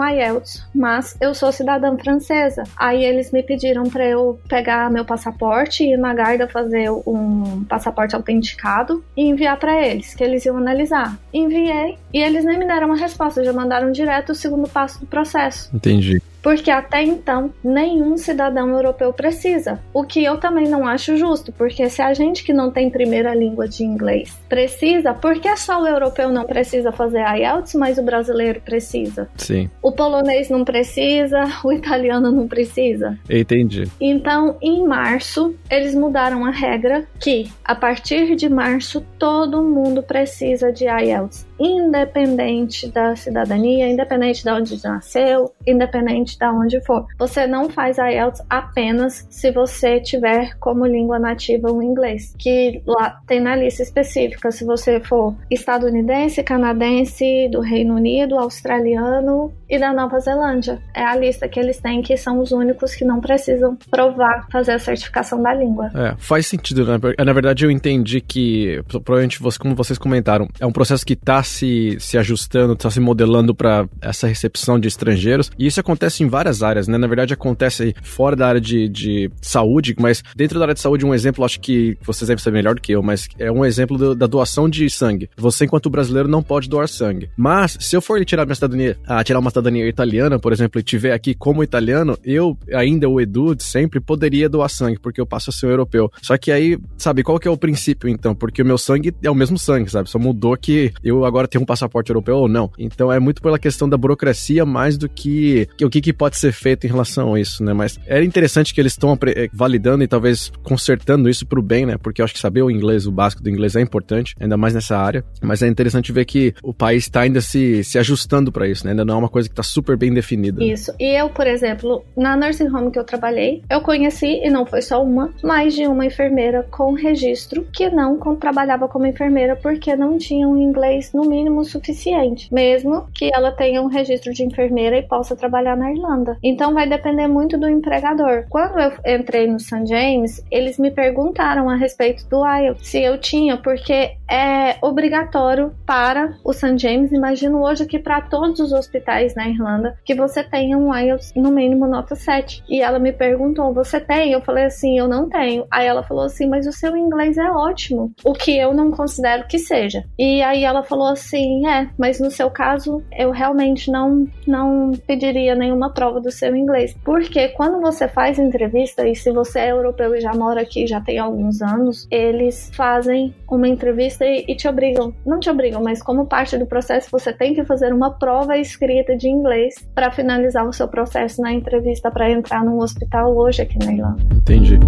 IELTS, mas eu sou cidadã francesa. Aí eles me pediram para eu pegar meu passaporte e ir na Garda fazer um passaporte autenticado e enviar para eles, que eles iam analisar. Enviei e eles nem me deram uma resposta, já mandaram direto o segundo passo do processo. Entendi. Porque até então nenhum cidadão europeu precisa. O que eu também não acho justo, porque se a gente que não tem primeira língua de inglês precisa, por que só o europeu não precisa fazer IELTS, mas o brasileiro precisa? Sim. O polonês não precisa, o italiano não precisa. Entendi. Então, em março, eles mudaram a regra que a partir de março todo mundo precisa de IELTS independente da cidadania, independente de onde nasceu, independente de onde for. Você não faz IELTS apenas se você tiver como língua nativa o inglês, que lá tem na lista específica se você for estadunidense, canadense, do Reino Unido, australiano e da Nova Zelândia. É a lista que eles têm que são os únicos que não precisam provar fazer a certificação da língua. É, faz sentido, né? Na verdade eu entendi que provavelmente como vocês comentaram, é um processo que está se, se ajustando, está se modelando para essa recepção de estrangeiros. E isso acontece em várias áreas, né? Na verdade, acontece fora da área de, de saúde, mas dentro da área de saúde, um exemplo, acho que vocês devem saber melhor do que eu, mas é um exemplo do, da doação de sangue. Você, enquanto brasileiro, não pode doar sangue. Mas, se eu for tirar minha cidadania, ah, tirar uma cidadania italiana, por exemplo, e tiver aqui como italiano, eu, ainda o Edu, sempre poderia doar sangue, porque eu passo a ser um europeu. Só que aí, sabe, qual que é o princípio, então? Porque o meu sangue é o mesmo sangue, sabe? Só mudou que eu agora tenho um passaporte europeu ou não. Então é muito pela questão da burocracia mais do que, que o que, que, pode ser feito em relação a isso, né? Mas é interessante que eles estão eh, validando e talvez consertando isso pro bem, né? Porque eu acho que saber o inglês, o básico do inglês é importante, ainda mais nessa área. Mas é interessante ver que o país está ainda se, se ajustando para isso, né? Ainda não é uma coisa que está super bem definida. Isso. E eu, por exemplo, na nursing home que eu trabalhei, eu conheci, e não foi só uma, mais de uma enfermeira com registro que não trabalhava como enfermeira porque não tinha um inglês no mínimo suficiente, mesmo que ela tenha um registro de enfermeira e possa trabalhar na Irlanda. Então vai depender muito do empregador. Quando eu entrei no St. James, eles me perguntaram a respeito do IELTS, se eu tinha, porque é obrigatório para o St. James, imagino hoje que para todos os hospitais na Irlanda, que você tenha um IELTS no mínimo nota 7. E ela me perguntou: "Você tem?" Eu falei assim: "Eu não tenho". Aí ela falou assim: "Mas o seu inglês é ótimo", o que eu não considero que seja. E aí ela falou assim: "É, mas no seu caso, eu realmente não não pediria nenhuma prova do seu inglês, porque quando você faz entrevista e se você é europeu e já mora aqui já tem alguns anos, eles fazem uma entrevista e, e te obrigam, não te obrigam, mas como parte do processo você tem que fazer uma prova escrita de inglês para finalizar o seu processo na entrevista para entrar num hospital hoje aqui na Irlanda. Entendi.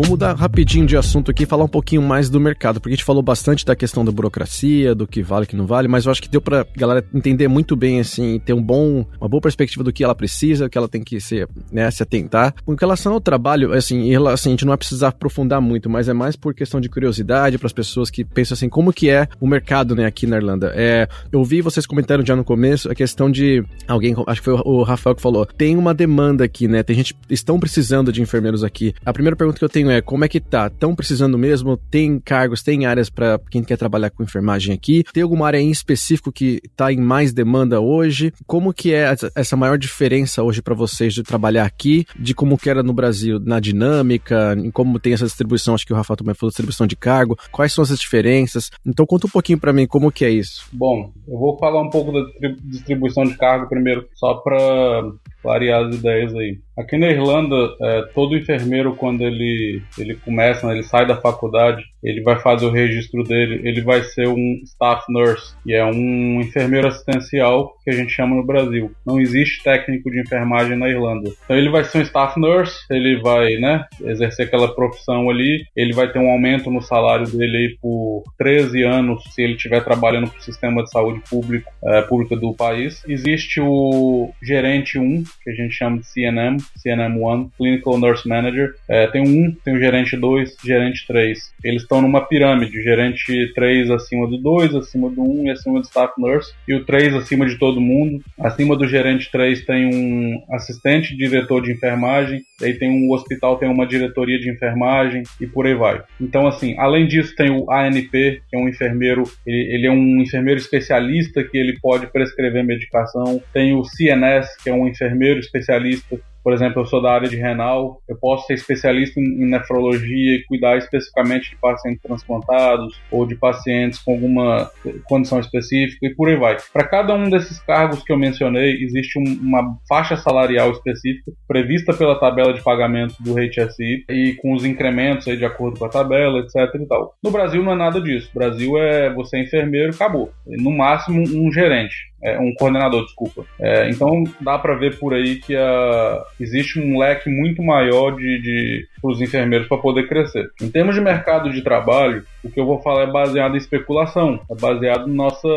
Vamos mudar rapidinho de assunto aqui e falar um pouquinho mais do mercado, porque a gente falou bastante da questão da burocracia, do que vale que não vale, mas eu acho que deu pra galera entender muito bem, assim, ter um bom, uma boa perspectiva do que ela precisa, o que ela tem que ser, né, se atentar. Com relação ao trabalho, assim, assim, a gente não vai precisar aprofundar muito, mas é mais por questão de curiosidade para as pessoas que pensam assim, como que é o mercado, né, aqui na Irlanda. É, eu vi vocês comentando já no começo a questão de alguém, acho que foi o Rafael que falou, tem uma demanda aqui, né, tem gente, estão precisando de enfermeiros aqui. A primeira pergunta que eu tenho é como é que tá? Estão precisando mesmo? Tem cargos, tem áreas para quem quer trabalhar com enfermagem aqui? Tem alguma área em específico que está em mais demanda hoje? Como que é essa maior diferença hoje para vocês de trabalhar aqui, de como que era no Brasil, na dinâmica, em como tem essa distribuição, acho que o Rafa também falou, distribuição de cargo, quais são essas diferenças? Então conta um pouquinho para mim como que é isso. Bom, eu vou falar um pouco da distribuição de cargo primeiro, só para clarear as ideias aí. Aqui na Irlanda, é, todo enfermeiro, quando ele, ele começa, né, ele sai da faculdade, ele vai fazer o registro dele, ele vai ser um staff nurse, que é um enfermeiro assistencial que a gente chama no Brasil. Não existe técnico de enfermagem na Irlanda. Então ele vai ser um staff nurse, ele vai né, exercer aquela profissão ali, ele vai ter um aumento no salário dele aí por 13 anos se ele estiver trabalhando para o sistema de saúde público, é, pública do país. Existe o gerente 1, que a gente chama de CNM, CNM1, Clinical Nurse Manager. É, tem um, tem o gerente 2, gerente 3. Eles estão numa pirâmide, gerente 3 acima do 2, acima do 1 e acima do staff nurse, e o 3 acima de todo mundo. Acima do gerente 3 tem um assistente diretor de enfermagem, aí tem um hospital, tem uma diretoria de enfermagem e por aí vai. Então, assim, além disso, tem o ANP, que é um enfermeiro, ele, ele é um enfermeiro especialista que ele pode prescrever medicação. Tem o CNS, que é um enfermeiro especialista Por exemplo, eu sou da área de renal, eu posso ser especialista em nefrologia e cuidar especificamente de pacientes transplantados ou de pacientes com alguma condição específica e por aí vai. Para cada um desses cargos que eu mencionei, existe um, uma faixa salarial específica prevista pela tabela de pagamento do HSI e com os incrementos aí de acordo com a tabela, etc e tal. No Brasil não é nada disso. Brasil é você é enfermeiro, acabou. No máximo um gerente é, um coordenador, desculpa. É, então dá para ver por aí que a, existe um leque muito maior de, de os enfermeiros para poder crescer. Em termos de mercado de trabalho, o que eu vou falar é baseado em especulação, é baseado na nossa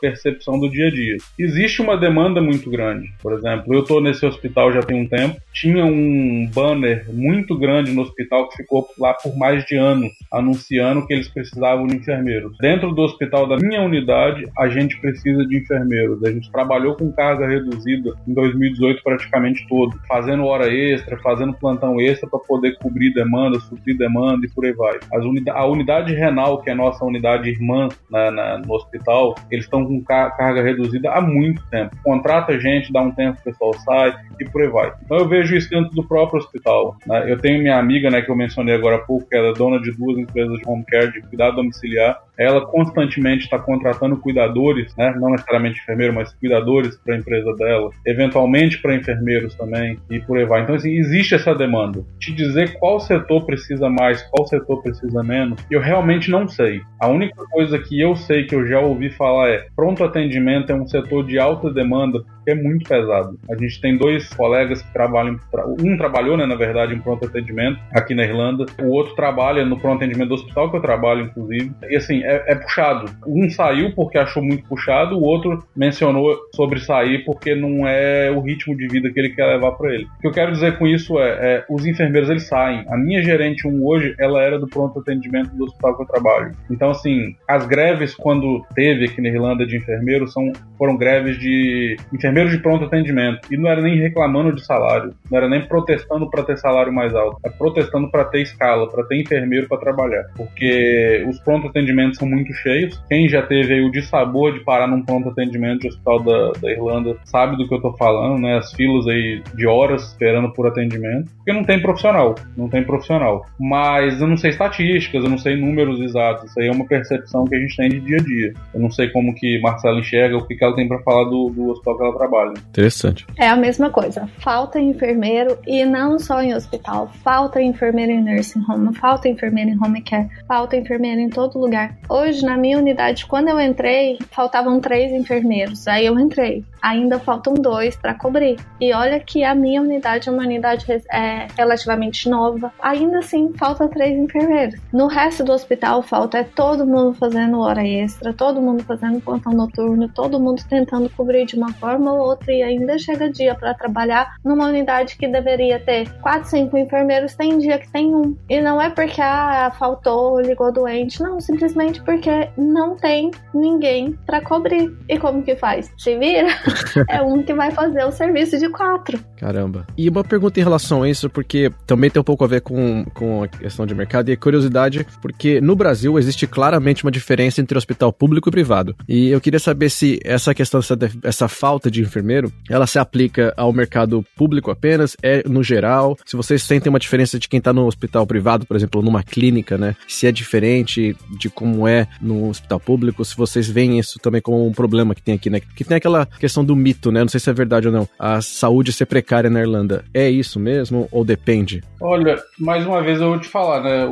percepção do dia a dia. Existe uma demanda muito grande. Por exemplo, eu estou nesse hospital já tem um tempo, tinha um banner muito grande no hospital que ficou lá por mais de anos, anunciando que eles precisavam de enfermeiros. Dentro do hospital da minha unidade, a gente precisa de enfermeiros. A gente trabalhou com carga reduzida em 2018 praticamente todo, fazendo hora extra, fazendo plantão extra para poder cobrir demanda, suprir demanda e por aí vai. a unidade renal, que é a nossa unidade irmã na, na, no hospital, eles estão com carga reduzida há muito tempo. Contrata gente, dá um tempo, o pessoal sai e por aí vai. Então eu vejo isso dentro do próprio hospital. Né? Eu tenho minha amiga, né, que eu mencionei agora há pouco, que é dona de duas empresas de home care, de cuidado domiciliar. Ela constantemente está contratando cuidadores, né, não necessariamente enfermeiro, mas cuidadores para a empresa dela, eventualmente para enfermeiros também e por aí vai. Então, assim, existe essa demanda. Te dizer qual setor precisa mais, qual setor precisa menos, eu realmente não sei. A única coisa que eu sei que eu já ouvi falar é pronto atendimento é um setor de alta demanda é muito pesado. A gente tem dois colegas que trabalham, um trabalhou, né, na verdade, em pronto atendimento aqui na Irlanda, o outro trabalha no pronto atendimento do hospital que eu trabalho, inclusive. E assim, é, é puxado. Um saiu porque achou muito puxado, o outro mencionou sobre sair porque não é o ritmo de vida que ele quer levar para ele. O que eu quero dizer com isso é, é, os enfermeiros eles saem. A minha gerente um hoje, ela era do pronto atendimento do hospital que eu trabalho. Então assim, as greves quando teve aqui na Irlanda de enfermeiros são foram greves de enfermeiros enfermeiros de pronto atendimento. E não era nem reclamando de salário, não era nem protestando para ter salário mais alto, era protestando para ter escala, para ter enfermeiro para trabalhar. Porque os pronto atendimentos são muito cheios. Quem já teve aí o dissabor de parar num pronto atendimento de hospital da, da Irlanda sabe do que eu tô falando, né? As filas aí de horas esperando por atendimento. Porque não tem profissional, não tem profissional. Mas eu não sei estatísticas, eu não sei números exatos. Isso aí é uma percepção que a gente tem de dia a dia. Eu não sei como que Marcela enxerga, o que, que ela tem para falar do, do hospital que ela trabalha trabalho. Interessante. É a mesma coisa. Falta enfermeiro e não só em hospital. Falta enfermeiro em nursing home, falta enfermeiro em home care, falta enfermeiro em todo lugar. Hoje, na minha unidade, quando eu entrei, faltavam três enfermeiros. Aí eu entrei. Ainda faltam dois para cobrir. E olha que a minha unidade é uma unidade é, relativamente nova. Ainda assim, falta três enfermeiros. No resto do hospital, falta é todo mundo fazendo hora extra, todo mundo fazendo plantão noturno, todo mundo tentando cobrir de uma forma ou outra e ainda chega dia para trabalhar numa unidade que deveria ter 4, 5 enfermeiros, tem dia que tem um. E não é porque ah, faltou, ligou doente, não, simplesmente porque não tem ninguém para cobrir. E como que faz? Se vira? é um que vai fazer o serviço de quatro. Caramba. E uma pergunta em relação a isso, porque também tem um pouco a ver com, com a questão de mercado e curiosidade, porque no Brasil existe claramente uma diferença entre hospital público e privado. E eu queria saber se essa questão, essa, essa falta de enfermeiro, ela se aplica ao mercado público apenas, é no geral? Se vocês sentem uma diferença de quem está no hospital privado, por exemplo, numa clínica, né? Se é diferente de como é no hospital público, se vocês veem isso também como um problema que tem aqui, né? Que tem aquela questão do mito, né? Não sei se é verdade ou não. A saúde ser precária na Irlanda. É isso mesmo ou depende? Olha, mais uma vez eu vou te falar, né?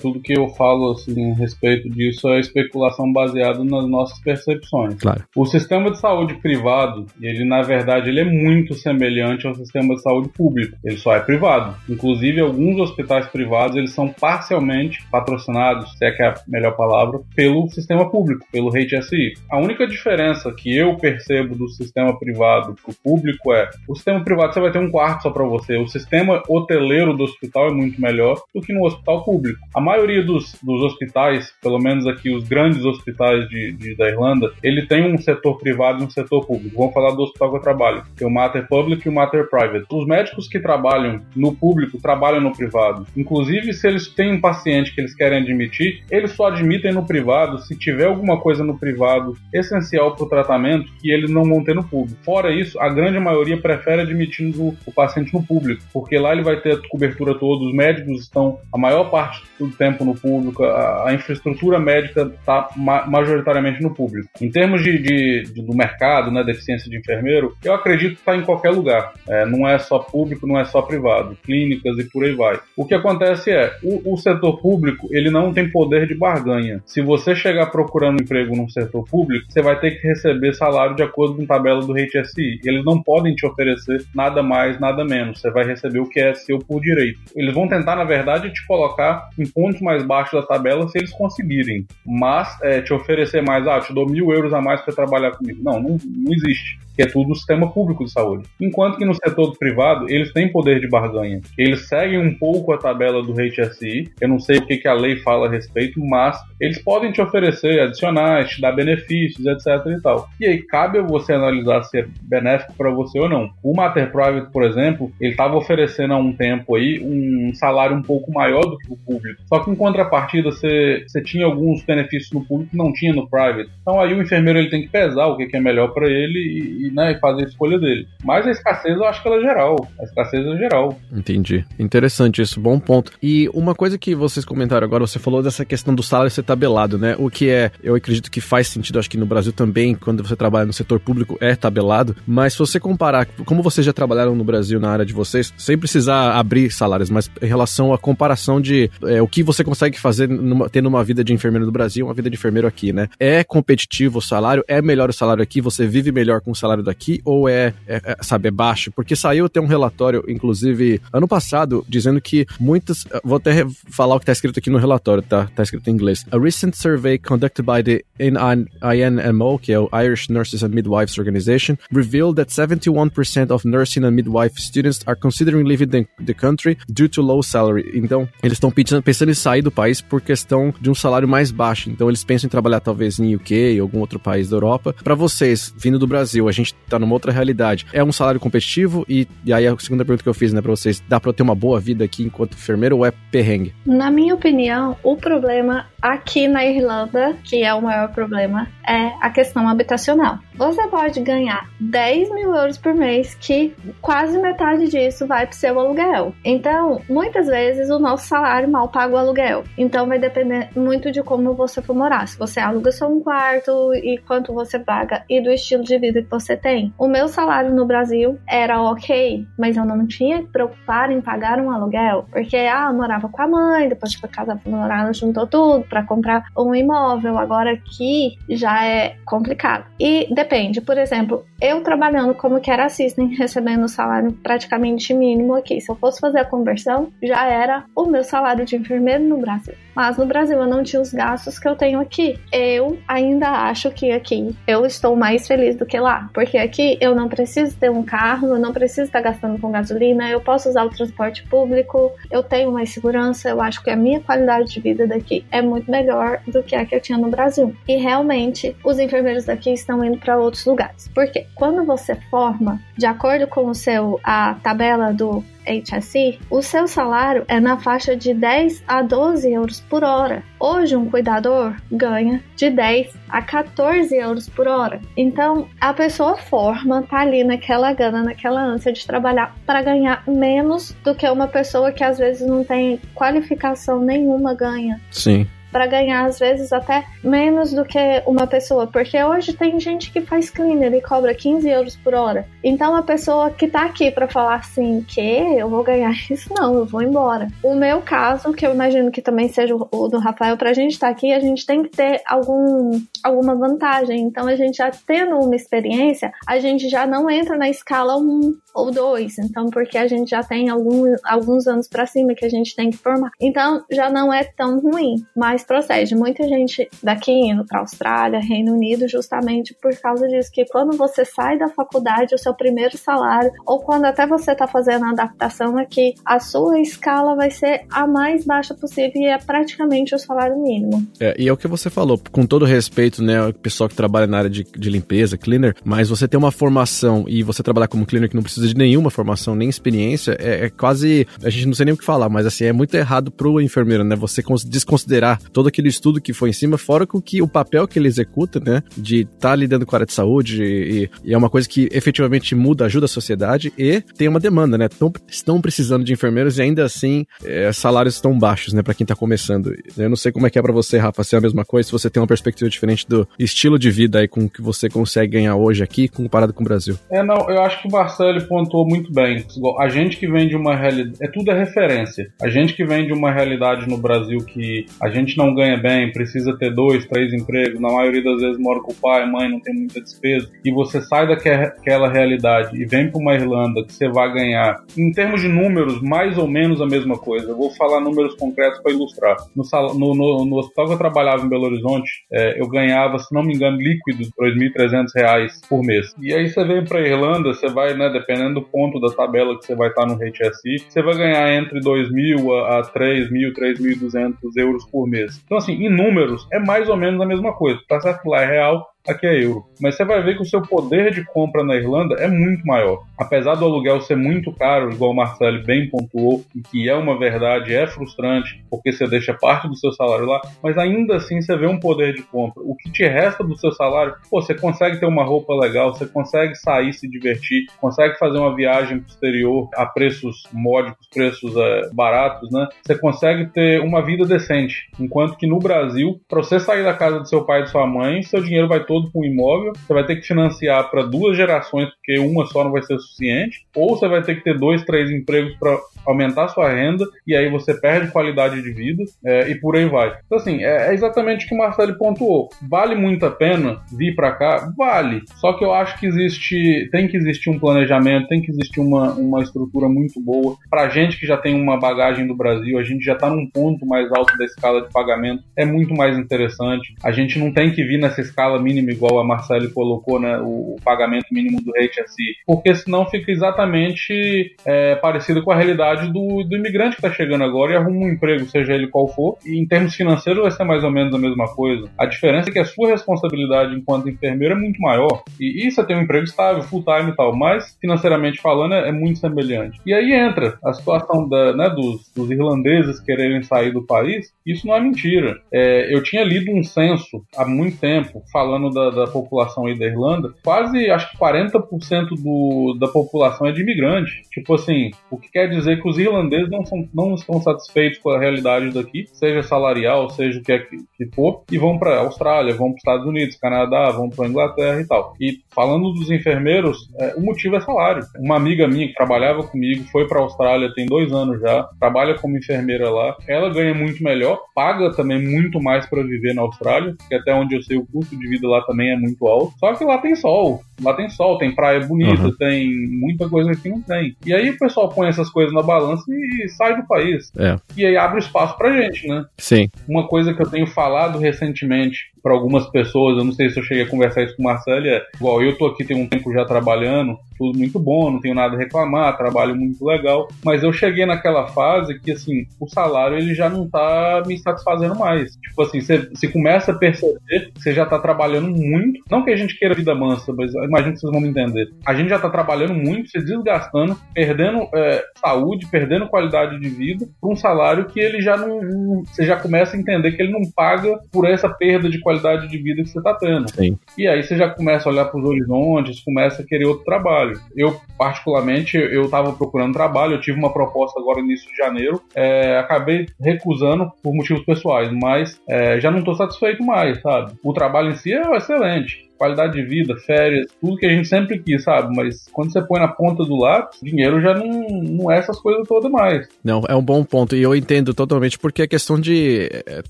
Tudo que eu falo assim, a respeito disso é especulação baseada nas nossas percepções. Claro. O sistema de saúde privado, ele ele na verdade ele é muito semelhante ao sistema de saúde público. Ele só é privado. Inclusive alguns hospitais privados eles são parcialmente patrocinados, se é que é a melhor palavra, pelo sistema público, pelo HSI. A única diferença que eu percebo do sistema privado para o público é o sistema privado você vai ter um quarto só para você. O sistema hoteleiro do hospital é muito melhor do que no hospital público. A maioria dos, dos hospitais, pelo menos aqui os grandes hospitais de, de da Irlanda, ele tem um setor privado e um setor público. Vamos falar do hospital que eu trabalho. Tem o Mater Public e o Mater Private. Os médicos que trabalham no público trabalham no privado. Inclusive, se eles têm um paciente que eles querem admitir, eles só admitem no privado se tiver alguma coisa no privado essencial para o tratamento que eles não vão ter no público. Fora isso, a grande maioria prefere admitindo o paciente no público, porque lá ele vai ter a cobertura toda, os médicos estão a maior parte do tempo no público, a, a infraestrutura médica está ma majoritariamente no público. Em termos de, de, de, do mercado, né, deficiência de enfermeiro, eu acredito que está em qualquer lugar. É, não é só público, não é só privado, clínicas e por aí vai. O que acontece é, o, o setor público ele não tem poder de barganha. Se você chegar procurando emprego num setor público, você vai ter que receber salário de acordo com a tabela do HSI. Eles não podem te oferecer nada mais, nada menos. Você vai receber o que é seu por direito. Eles vão tentar, na verdade, te colocar em pontos mais baixos da tabela se eles conseguirem. Mas é, te oferecer mais, ah, te dou mil euros a mais para trabalhar comigo. Não, não, não existe que é tudo o sistema público de saúde. Enquanto que no setor privado, eles têm poder de barganha. Eles seguem um pouco a tabela do HSI, eu não sei o que, que a lei fala a respeito, mas eles podem te oferecer adicionais, te dar benefícios, etc e tal. E aí cabe você analisar se é benéfico para você ou não. O Mater Private, por exemplo, ele estava oferecendo há um tempo aí um salário um pouco maior do que o público. Só que em contrapartida, você, você tinha alguns benefícios no público que não tinha no private. Então aí o enfermeiro ele tem que pesar o que, que é melhor para ele e, né, e fazer a escolha dele. Mas a escassez eu acho que ela é geral. A escassez é geral. Entendi. Interessante isso, bom ponto. E uma coisa que vocês comentaram agora, você falou dessa questão do salário ser tabelado, né? O que é, eu acredito que faz sentido, acho que no Brasil também, quando você trabalha no setor público, é tabelado. Mas se você comparar, como vocês já trabalharam no Brasil na área de vocês, sem precisar abrir salários, mas em relação à comparação de é, o que você consegue fazer numa, tendo uma vida de enfermeiro no Brasil, uma vida de enfermeiro aqui, né? É competitivo o salário? É melhor o salário aqui? Você vive melhor com o salário daqui ou é, é, é, sabe, é baixo? Porque saiu até um relatório, inclusive, ano passado, dizendo que muitas. Vou até falar o que está escrito aqui no relatório, tá? Tá escrito em inglês. A recent survey conducted by the INMO, que é o Irish Nurses and Midwives Organization, revealed that 71% of nursing and midwife students are considering leaving the, the country due to low salary. Então, eles estão pensando em sair do país por questão de um salário mais baixo. Então, eles pensam em trabalhar talvez em UK algum outro país da Europa. Para vocês, vindo do Brasil, a gente tá numa outra realidade. É um salário competitivo e, e aí a segunda pergunta que eu fiz, né, para vocês, dá para ter uma boa vida aqui enquanto enfermeiro ou é perrengue? Na minha opinião, o problema aqui na Irlanda, que é o maior problema, é a questão habitacional. Você pode ganhar 10 mil euros por mês, que quase metade disso vai para o seu aluguel. Então, muitas vezes o nosso salário mal paga o aluguel. Então, vai depender muito de como você for morar. Se você aluga só um quarto e quanto você paga e do estilo de vida que você tem. O meu salário no Brasil era ok, mas eu não tinha que preocupar em pagar um aluguel, porque ah, eu morava com a mãe, depois foi casa morando, juntou tudo para comprar um imóvel. Agora aqui já é complicado. E depende, por exemplo, eu trabalhando como que era assistant, recebendo salário praticamente mínimo aqui. Se eu fosse fazer a conversão, já era o meu salário de enfermeiro no Brasil. Mas no Brasil eu não tinha os gastos que eu tenho aqui. Eu ainda acho que aqui eu estou mais feliz do que lá, porque aqui eu não preciso ter um carro, eu não preciso estar gastando com gasolina, eu posso usar o transporte público, eu tenho mais segurança, eu acho que a minha qualidade de vida daqui é muito melhor do que a que eu tinha no Brasil. E realmente os enfermeiros daqui estão indo para outros lugares. Porque quando você forma, de acordo com o seu a tabela do HSE, o seu salário é na faixa de 10 a 12 euros por hora. Hoje, um cuidador ganha de 10 a 14 euros por hora. Então, a pessoa forma, tá ali naquela gana, naquela ânsia de trabalhar para ganhar menos do que uma pessoa que às vezes não tem qualificação nenhuma ganha. Sim para ganhar às vezes até menos do que uma pessoa, porque hoje tem gente que faz cleaner e cobra 15 euros por hora. Então a pessoa que tá aqui para falar assim que eu vou ganhar isso, não, eu vou embora. O meu caso, que eu imagino que também seja o do Rafael, pra gente estar tá aqui, a gente tem que ter algum, alguma vantagem. Então a gente já tendo uma experiência, a gente já não entra na escala 1 ou 2. Então, porque a gente já tem algum, alguns anos para cima que a gente tem que formar. Então já não é tão ruim. Mas Mas procede muita gente daqui indo para Austrália, Reino Unido, justamente por causa disso, que quando você sai da faculdade, o seu primeiro salário, ou quando até você está fazendo a adaptação aqui, a sua escala vai ser a mais baixa possível e é praticamente o salário mínimo. É, e é o que você falou, com todo respeito, né, o pessoal que trabalha na área de, de limpeza, cleaner, mas você tem uma formação e você trabalhar como cleaner que não precisa de nenhuma formação, nem experiência, é, é quase, a gente não sei nem o que falar, mas assim, é muito errado pro enfermeiro, né, você desconsiderar todo aquele estudo que foi em cima, fora com que o papel que ele executa, né, de estar tá lidando com a área de saúde e, e, é uma coisa que efetivamente muda, ajuda a sociedade e tem uma demanda, né, Tão, estão precisando de enfermeiros e ainda assim é, salários estão baixos, né, para quem tá começando. Eu não sei como é que é para você, Rafa, se é a mesma coisa, se você tem uma perspectiva diferente do estilo de vida aí com que você consegue ganhar hoje aqui comparado com o Brasil. É, não, eu acho que o Marcelo pontuou muito bem. A gente que vem de uma realidade, é tudo é referência. A gente que vem de uma realidade no Brasil que a gente não ganha bem, precisa ter dois, três empregos, na maioria das vezes mora com o pai, mãe, não tem muita despesa, e você sai daquela realidade e vem para uma Irlanda que você vai ganhar, em termos de números, mais ou menos a mesma coisa. Eu vou falar números concretos para ilustrar. No, no, no, no, hospital que eu trabalhava em Belo Horizonte, é, eu ganhava, se não me engano, líquido, R$ 2.300 por mês. E aí você vem para Irlanda, você vai, né, dependendo do ponto da tabela que você vai estar no HSI, você vai ganhar entre 2.000 a 3.000, 3.200 euros por mês. Então, assim, em números, é mais ou menos a mesma coisa. Tá certo lá é real, aqui é euro. Mas você vai ver que o seu poder de compra na Irlanda é muito maior. Apesar do aluguel ser muito caro, igual o Marcelo bem pontuou, e que é uma verdade, é frustrante, porque você deixa parte do seu salário lá, mas ainda assim você vê um poder de compra. O que te resta do seu salário, pô, você consegue ter uma roupa legal, você consegue sair, se divertir, consegue fazer uma viagem pro exterior a preços módicos, preços é, baratos, né? Você consegue ter uma vida decente. Enquanto que no Brasil, para você sair da casa do seu pai e de sua mãe, seu dinheiro vai todo com imóvel, você vai ter que financiar para duas gerações, porque uma só não vai ser suficiente, ou você vai ter que ter dois, três empregos para aumentar sua renda, e aí você perde qualidade de vida, é, e por aí vai. Então, assim, é, é, exatamente o que o Marcelo pontuou. Vale muito a pena vir para cá? Vale. Só que eu acho que existe, tem que existir um planejamento, tem que existir uma, uma estrutura muito boa. Pra gente que já tem uma bagagem do Brasil, a gente já tá num ponto mais alto da escala de pagamento, é muito mais interessante. A gente não tem que vir nessa escala mínima mínimo, igual a Marcelo colocou, né, o, pagamento mínimo do HSI, porque senão fica exatamente é, parecido com a realidade do, do imigrante que está chegando agora e arruma um emprego, seja ele qual for, e em termos financeiros vai ser mais ou menos a mesma coisa. A diferença é que a sua responsabilidade enquanto enfermeiro é muito maior, e, e você tem um emprego estável, full time e tal, mas financeiramente falando é, é muito semelhante. E aí entra a situação da, né, dos, dos irlandeses quererem sair do país, isso não é mentira. É, eu tinha lido um censo há muito tempo falando da, da população aí da Irlanda, quase acho que 40% do, da população é de imigrante. Tipo assim, o que quer dizer que os irlandeses não, são, não estão satisfeitos com a realidade daqui, seja salarial, seja o que, é que, que for, e vão para Austrália, vão para Estados Unidos, Canadá, vão para Inglaterra e tal. E falando dos enfermeiros, é, o motivo é salário. Uma amiga minha que trabalhava comigo foi para Austrália tem dois anos já, trabalha como enfermeira lá. Ela ganha muito melhor, paga também muito mais para viver na Austrália, que até onde eu sei o custo de vida lá também é muito alto. Só que lá tem sol. Lá tem sol, tem praia bonita, uhum. tem muita coisa que não tem. E aí o pessoal põe essas coisas na balança e sai do país. É. E aí abre espaço pra gente, né? Sim. Uma coisa que eu tenho falado recentemente para algumas pessoas, eu não sei se eu cheguei a conversar isso com o Marcelo, é igual eu tô aqui tem um tempo já trabalhando, tudo muito bom, não tenho nada a reclamar, trabalho muito legal, mas eu cheguei naquela fase que assim, o salário ele já não tá me satisfazendo mais. Tipo assim, você começa a perceber que você já tá trabalhando muito, não que a gente queira vida mansa, mas imagino que vocês vão me entender. A gente já tá trabalhando muito, se desgastando, perdendo é, saúde, perdendo qualidade de vida, por um salário que ele já não, não, você já começa a entender que ele não paga por essa perda de qualidade de vida que você tá tendo. Sim. E aí você já começa a olhar para os horizontes, começa a querer outro trabalho trabalho. Eu, particularmente, eu estava procurando trabalho, eu tive uma proposta agora no início de janeiro, é, acabei recusando por motivos pessoais, mas é, já não estou satisfeito mais, sabe? O trabalho em si é excelente, qualidade de vida, férias, tudo que a gente sempre quis, sabe? Mas quando você põe na ponta do lápis, dinheiro já não, não é essas coisas todas mais. Não, é um bom ponto. E eu entendo totalmente porque é questão de é,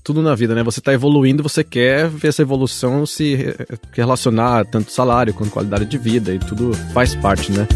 tudo na vida, né? Você tá evoluindo, você quer ver essa evolução se relacionar tanto salário quanto qualidade de vida e tudo faz parte, né?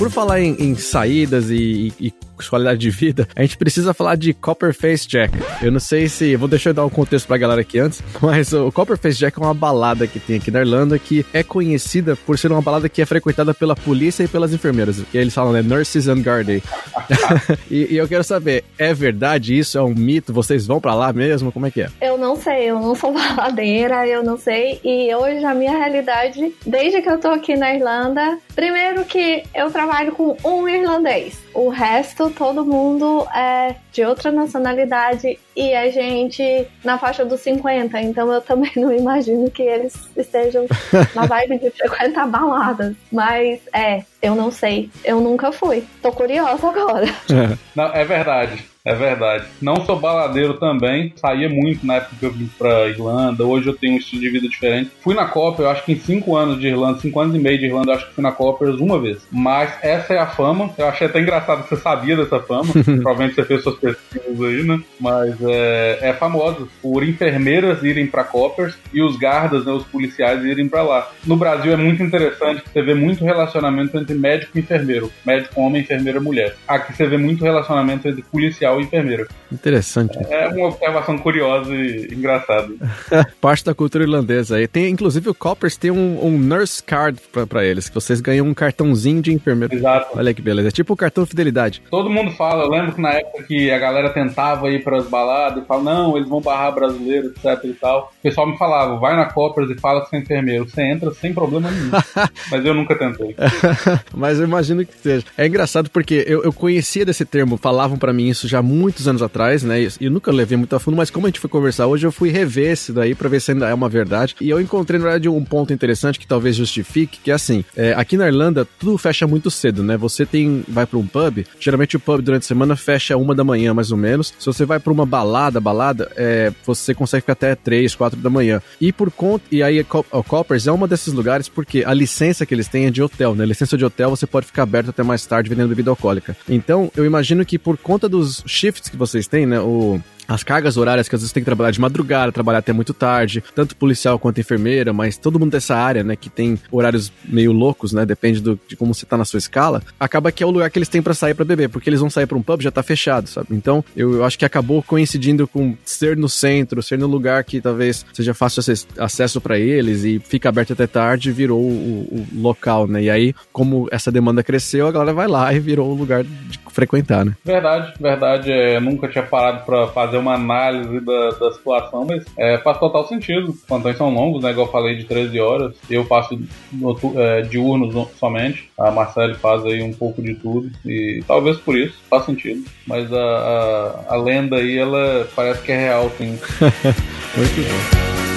Por falar em, em saídas e, e, e, qualidade de vida, a gente precisa falar de Copperface Jack. Eu não sei se. Vou deixar eu dar um contexto pra galera aqui antes, mas o Copperface Jack é uma balada que tem aqui na Irlanda que é conhecida por ser uma balada que é frequentada pela polícia e pelas enfermeiras. Que eles falam, né? Nurses and Guard e, e, eu quero saber, é verdade isso? É um mito? Vocês vão para lá mesmo? Como é que é? Eu não sei, eu não sou baladeira, eu não sei. E hoje a minha realidade, desde que eu tô aqui na Irlanda, primeiro que eu trabalho com um irlandês. O resto, todo mundo é de outra nacionalidade e a gente na faixa dos 50. Então eu também não imagino que eles estejam na vibe de frequentar baladas. Mas é, eu não sei. Eu nunca fui. Tô curiosa agora. É. Não, é verdade. É verdade. Não sou baladeiro também, saía muito na época que eu vim pra Irlanda. Hoje eu tenho um estilo de vida diferente. Fui na Copa, eu acho que em 5 anos de Irlanda, 5 anos e meio de Irlanda, eu acho que fui na Copa uma vez. Mas essa é a fama. Eu achei até engraçado que você sabia dessa fama. Provavelmente você fez suas pesquisas aí, né? Mas é, é famoso por enfermeiras irem pra Coppers e os guardas, né, os policiais irem pra lá. No Brasil é muito interessante que você vê muito relacionamento entre médico e enfermeiro. Médico homem, enfermeira mulher. Aqui você vê muito relacionamento entre policial e enfermeiro. Interessante. É uma observação curiosa e engraçada. Parte da cultura irlandesa aí. Tem, inclusive, o Coppers tem um, um nurse card pra, pra, eles, que vocês ganham um cartãozinho de enfermeiro. Exato. Olha que beleza. É tipo o cartão fidelidade. Todo mundo fala, eu lembro que na época que a galera tentava ir pras baladas e fala, não, eles vão barrar brasileiros, etc e tal. O pessoal me falava, vai na Coppers e fala que você é enfermeiro. Você entra sem problema nenhum. Mas eu nunca tentei. Mas eu imagino que seja. É engraçado porque eu, eu conhecia desse termo, falavam para mim isso já muitos anos atrás, né? E eu nunca levei muito a fundo, mas como a gente foi conversar hoje, eu fui rever esse daí para ver se ainda é uma verdade. E eu encontrei, na verdade, um ponto interessante que talvez justifique, que é assim, é, aqui na Irlanda, tudo fecha muito cedo, né? Você tem, vai para um pub, geralmente o pub durante a semana fecha uma da manhã, mais ou menos. Se você vai para uma balada, balada, é, você consegue ficar até três, quatro da manhã. E por conta, e aí o Coppers é um desses lugares porque a licença que eles têm é de hotel, né? A licença de hotel você pode ficar aberto até mais tarde vendendo bebida alcoólica. Então, eu imagino que por conta dos shifts que vocês têm, né? O, as cargas horárias que às vezes tem que trabalhar de madrugada, trabalhar até muito tarde, tanto policial quanto enfermeira, mas todo mundo dessa área, né, que tem horários meio loucos, né, depende do, de como você tá na sua escala, acaba que é o lugar que eles têm para sair para beber, porque eles vão sair para um pub já tá fechado, sabe? Então, eu, eu, acho que acabou coincidindo com ser no centro, ser no lugar que talvez seja fácil acesso para eles e fica aberto até tarde, virou o, o, local, né? E aí, como essa demanda cresceu, a galera vai lá e virou o lugar de frequentar, né? Verdade, verdade. É, nunca tinha parado para fazer uma análise da, da situação, mas é, faz total sentido. Os plantões são longos, né? Igual eu falei, de 13 horas. Eu faço é, diurnos somente. A Marcele faz aí um pouco de tudo. E talvez por isso faz sentido. Mas a, a, a lenda aí, ela parece que é real, sim. Muito bom.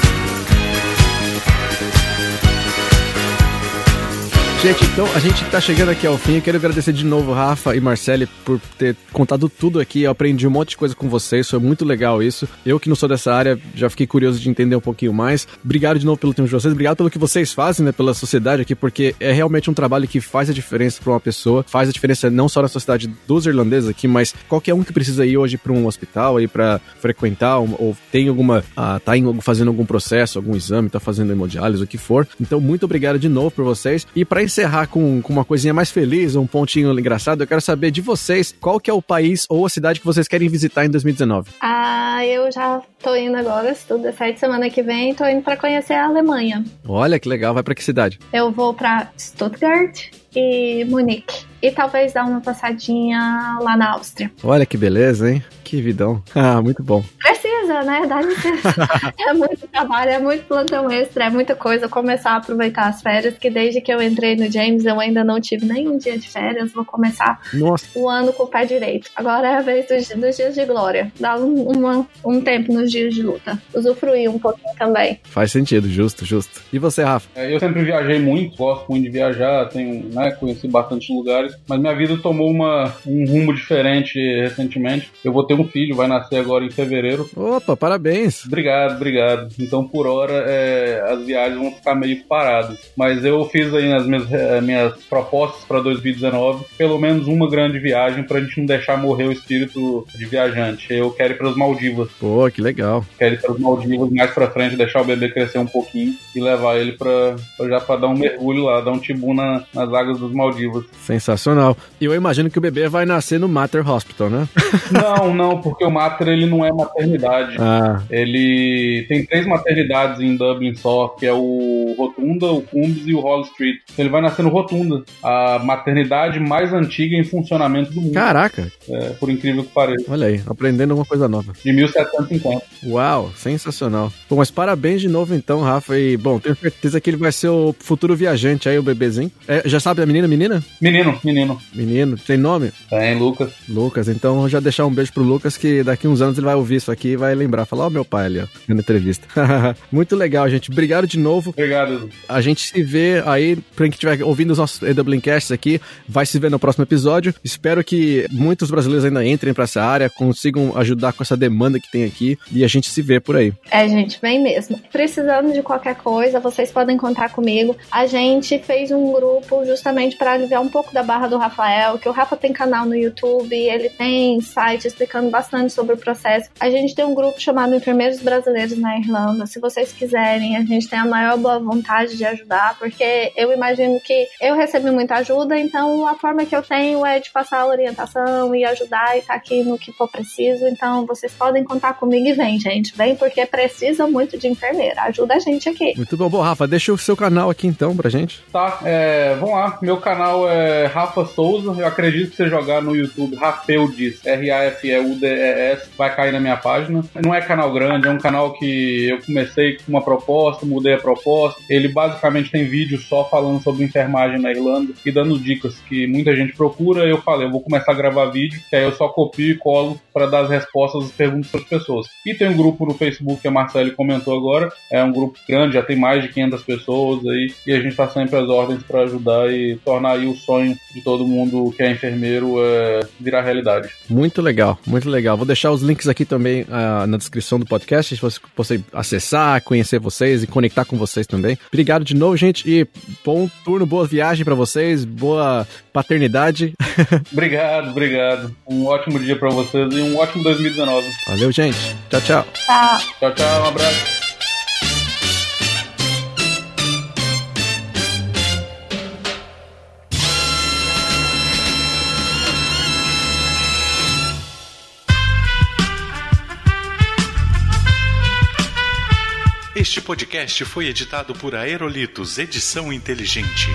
Gente, então a gente tá chegando aqui ao fim. Eu quero agradecer de novo, Rafa e Marcele, por ter contado tudo aqui. Eu aprendi um monte de coisa com vocês, foi muito legal isso. Eu que não sou dessa área, já fiquei curioso de entender um pouquinho mais. Obrigado de novo pelo tempo de vocês, obrigado pelo que vocês fazem, né, pela sociedade aqui, porque é realmente um trabalho que faz a diferença para uma pessoa, faz a diferença não só na sociedade dos irlandeses aqui, mas qualquer um que precisa ir hoje para um hospital, aí para frequentar, ou tem alguma, ah, tá em, fazendo algum processo, algum exame, tá fazendo hemodiálise, o que for. Então, muito obrigado de novo por vocês. E para encerrar com, com uma coisinha mais feliz, um pontinho engraçado, eu quero saber de vocês qual que é o país ou a cidade que vocês querem visitar em 2019. Ah, eu já tô indo agora, se tudo é certo, semana que vem, tô indo para conhecer a Alemanha. Olha que legal, vai para que cidade? Eu vou para Stuttgart e Munique. E talvez dar uma passadinha lá na Áustria. Olha que beleza, hein? Que vidão. Ah, muito bom. Precisa, né? Dá licença. é muito trabalho, é muito plantão extra, é muita coisa. Começar a aproveitar as férias, que desde que eu entrei no James eu ainda não tive nenhum dia de férias. Vou começar Nossa. o ano com o pé direito. Agora é a vez dos, dos dias de glória. Dar um, uma, um tempo nos dias de luta. Usufruir um pouquinho também. Faz sentido, justo, justo. E você, Rafa? É, eu sempre viajei muito, gosto muito de viajar, tenho, né, conheci bastante lugares, mas minha vida tomou uma, um rumo diferente recentemente. Eu vou ter um filho, vai nascer agora em fevereiro. Opa, parabéns. Obrigado, obrigado. Então, por hora, é, as viagens vão ficar meio paradas. Mas eu fiz aí as minhas, as minhas propostas para 2019, pelo menos uma grande viagem pra gente não deixar morrer o espírito de viajante. Eu quero ir para as Maldivas. Pô, que legal. Quero ir para as Maldivas mais pra frente, deixar o bebê crescer um pouquinho e levar ele pra já para dar um mergulho lá, dar um tibu na, nas águas dos Maldivas. Sensacional. E eu imagino que o bebê vai nascer no Mater Hospital, né? não, não, porque o Mater ele não é maternidade. Ah. Ele tem três maternidades em Dublin só, que é o Rotunda, o Cumbs e o Hall Street. Ele vai nascer no Rotunda, a maternidade mais antiga em funcionamento do mundo. Caraca! É, por incrível que pareça. Olha aí, aprendendo alguma coisa nova. De 1750. Uau, sensacional. Bom, mas parabéns de novo então, Rafa. E, bom, tenho certeza que ele vai ser o futuro viajante aí, o bebezinho. É, já sabe a menina, menina? Menino, menino. Menino. Tem nome? Tem, Lucas. Lucas. Então, já deixar um beijo pro Lucas, que daqui uns anos ele vai ouvir isso aqui e vai lembrar. Falar, ó, oh, meu pai ali, ó, na entrevista. Muito legal, gente. Obrigado de novo. Obrigado. A gente se vê aí, pra quem estiver ouvindo os nossos EWCasts aqui, vai se ver no próximo episódio. Espero que muitos brasileiros ainda entrem para essa área, consigam ajudar com essa demanda que tem aqui e a gente se vê por aí. É, gente, vem mesmo. Precisando de qualquer coisa, vocês podem contar comigo. A gente fez um grupo justamente para aliviar um pouco da barra do Rafael, que o Rafa tem canal no YouTube, ele tem site explicando bastante sobre o processo. A gente tem um grupo chamado Enfermeiros Brasileiros na Irlanda. Se vocês quiserem, a gente tem a maior boa vontade de ajudar, porque eu imagino que eu recebi muita ajuda, então a forma que eu tenho é de passar a orientação e ajudar e estar tá aqui no que for preciso. Então vocês podem contar comigo e gente. Vem porque precisa muito de enfermeira. Ajuda a gente aqui. Muito bom. Bom, Rafa, deixa o seu canal aqui então pra gente. Tá, é, vamos lá. Meu canal é Rafa Souza. Eu acredito que você jogar no YouTube Rafeudes, R-A-F-E-U-D-E-S, vai cair na minha página. Não é canal grande, é um canal que eu comecei com uma proposta, mudei a proposta. Ele basicamente tem vídeo só falando sobre enfermagem na Irlanda e dando dicas que muita gente procura. Eu falei, eu vou começar a gravar vídeo, que aí eu só copio e colo para dar as respostas às perguntas das pessoas. E tem um grupo no Facebook que a Marcele comentou agora, é um grupo grande, já tem mais de 500 pessoas aí, e a gente está sempre às ordens para ajudar e tornar aí o sonho de todo mundo que é enfermeiro é, virar realidade. Muito legal, muito legal. Vou deixar os links aqui também uh, na descrição do podcast, se você, você acessar, conhecer vocês e conectar com vocês também. Obrigado de novo, gente, e bom turno, boa viagem para vocês, boa paternidade. obrigado, obrigado. Um ótimo dia para vocês e um ótimo 2019. Valeu, gente. Tchau, tchau. Tchau. Tchau, tchau. Um abraço. Este podcast foi editado por Aerolitos Edição Inteligente.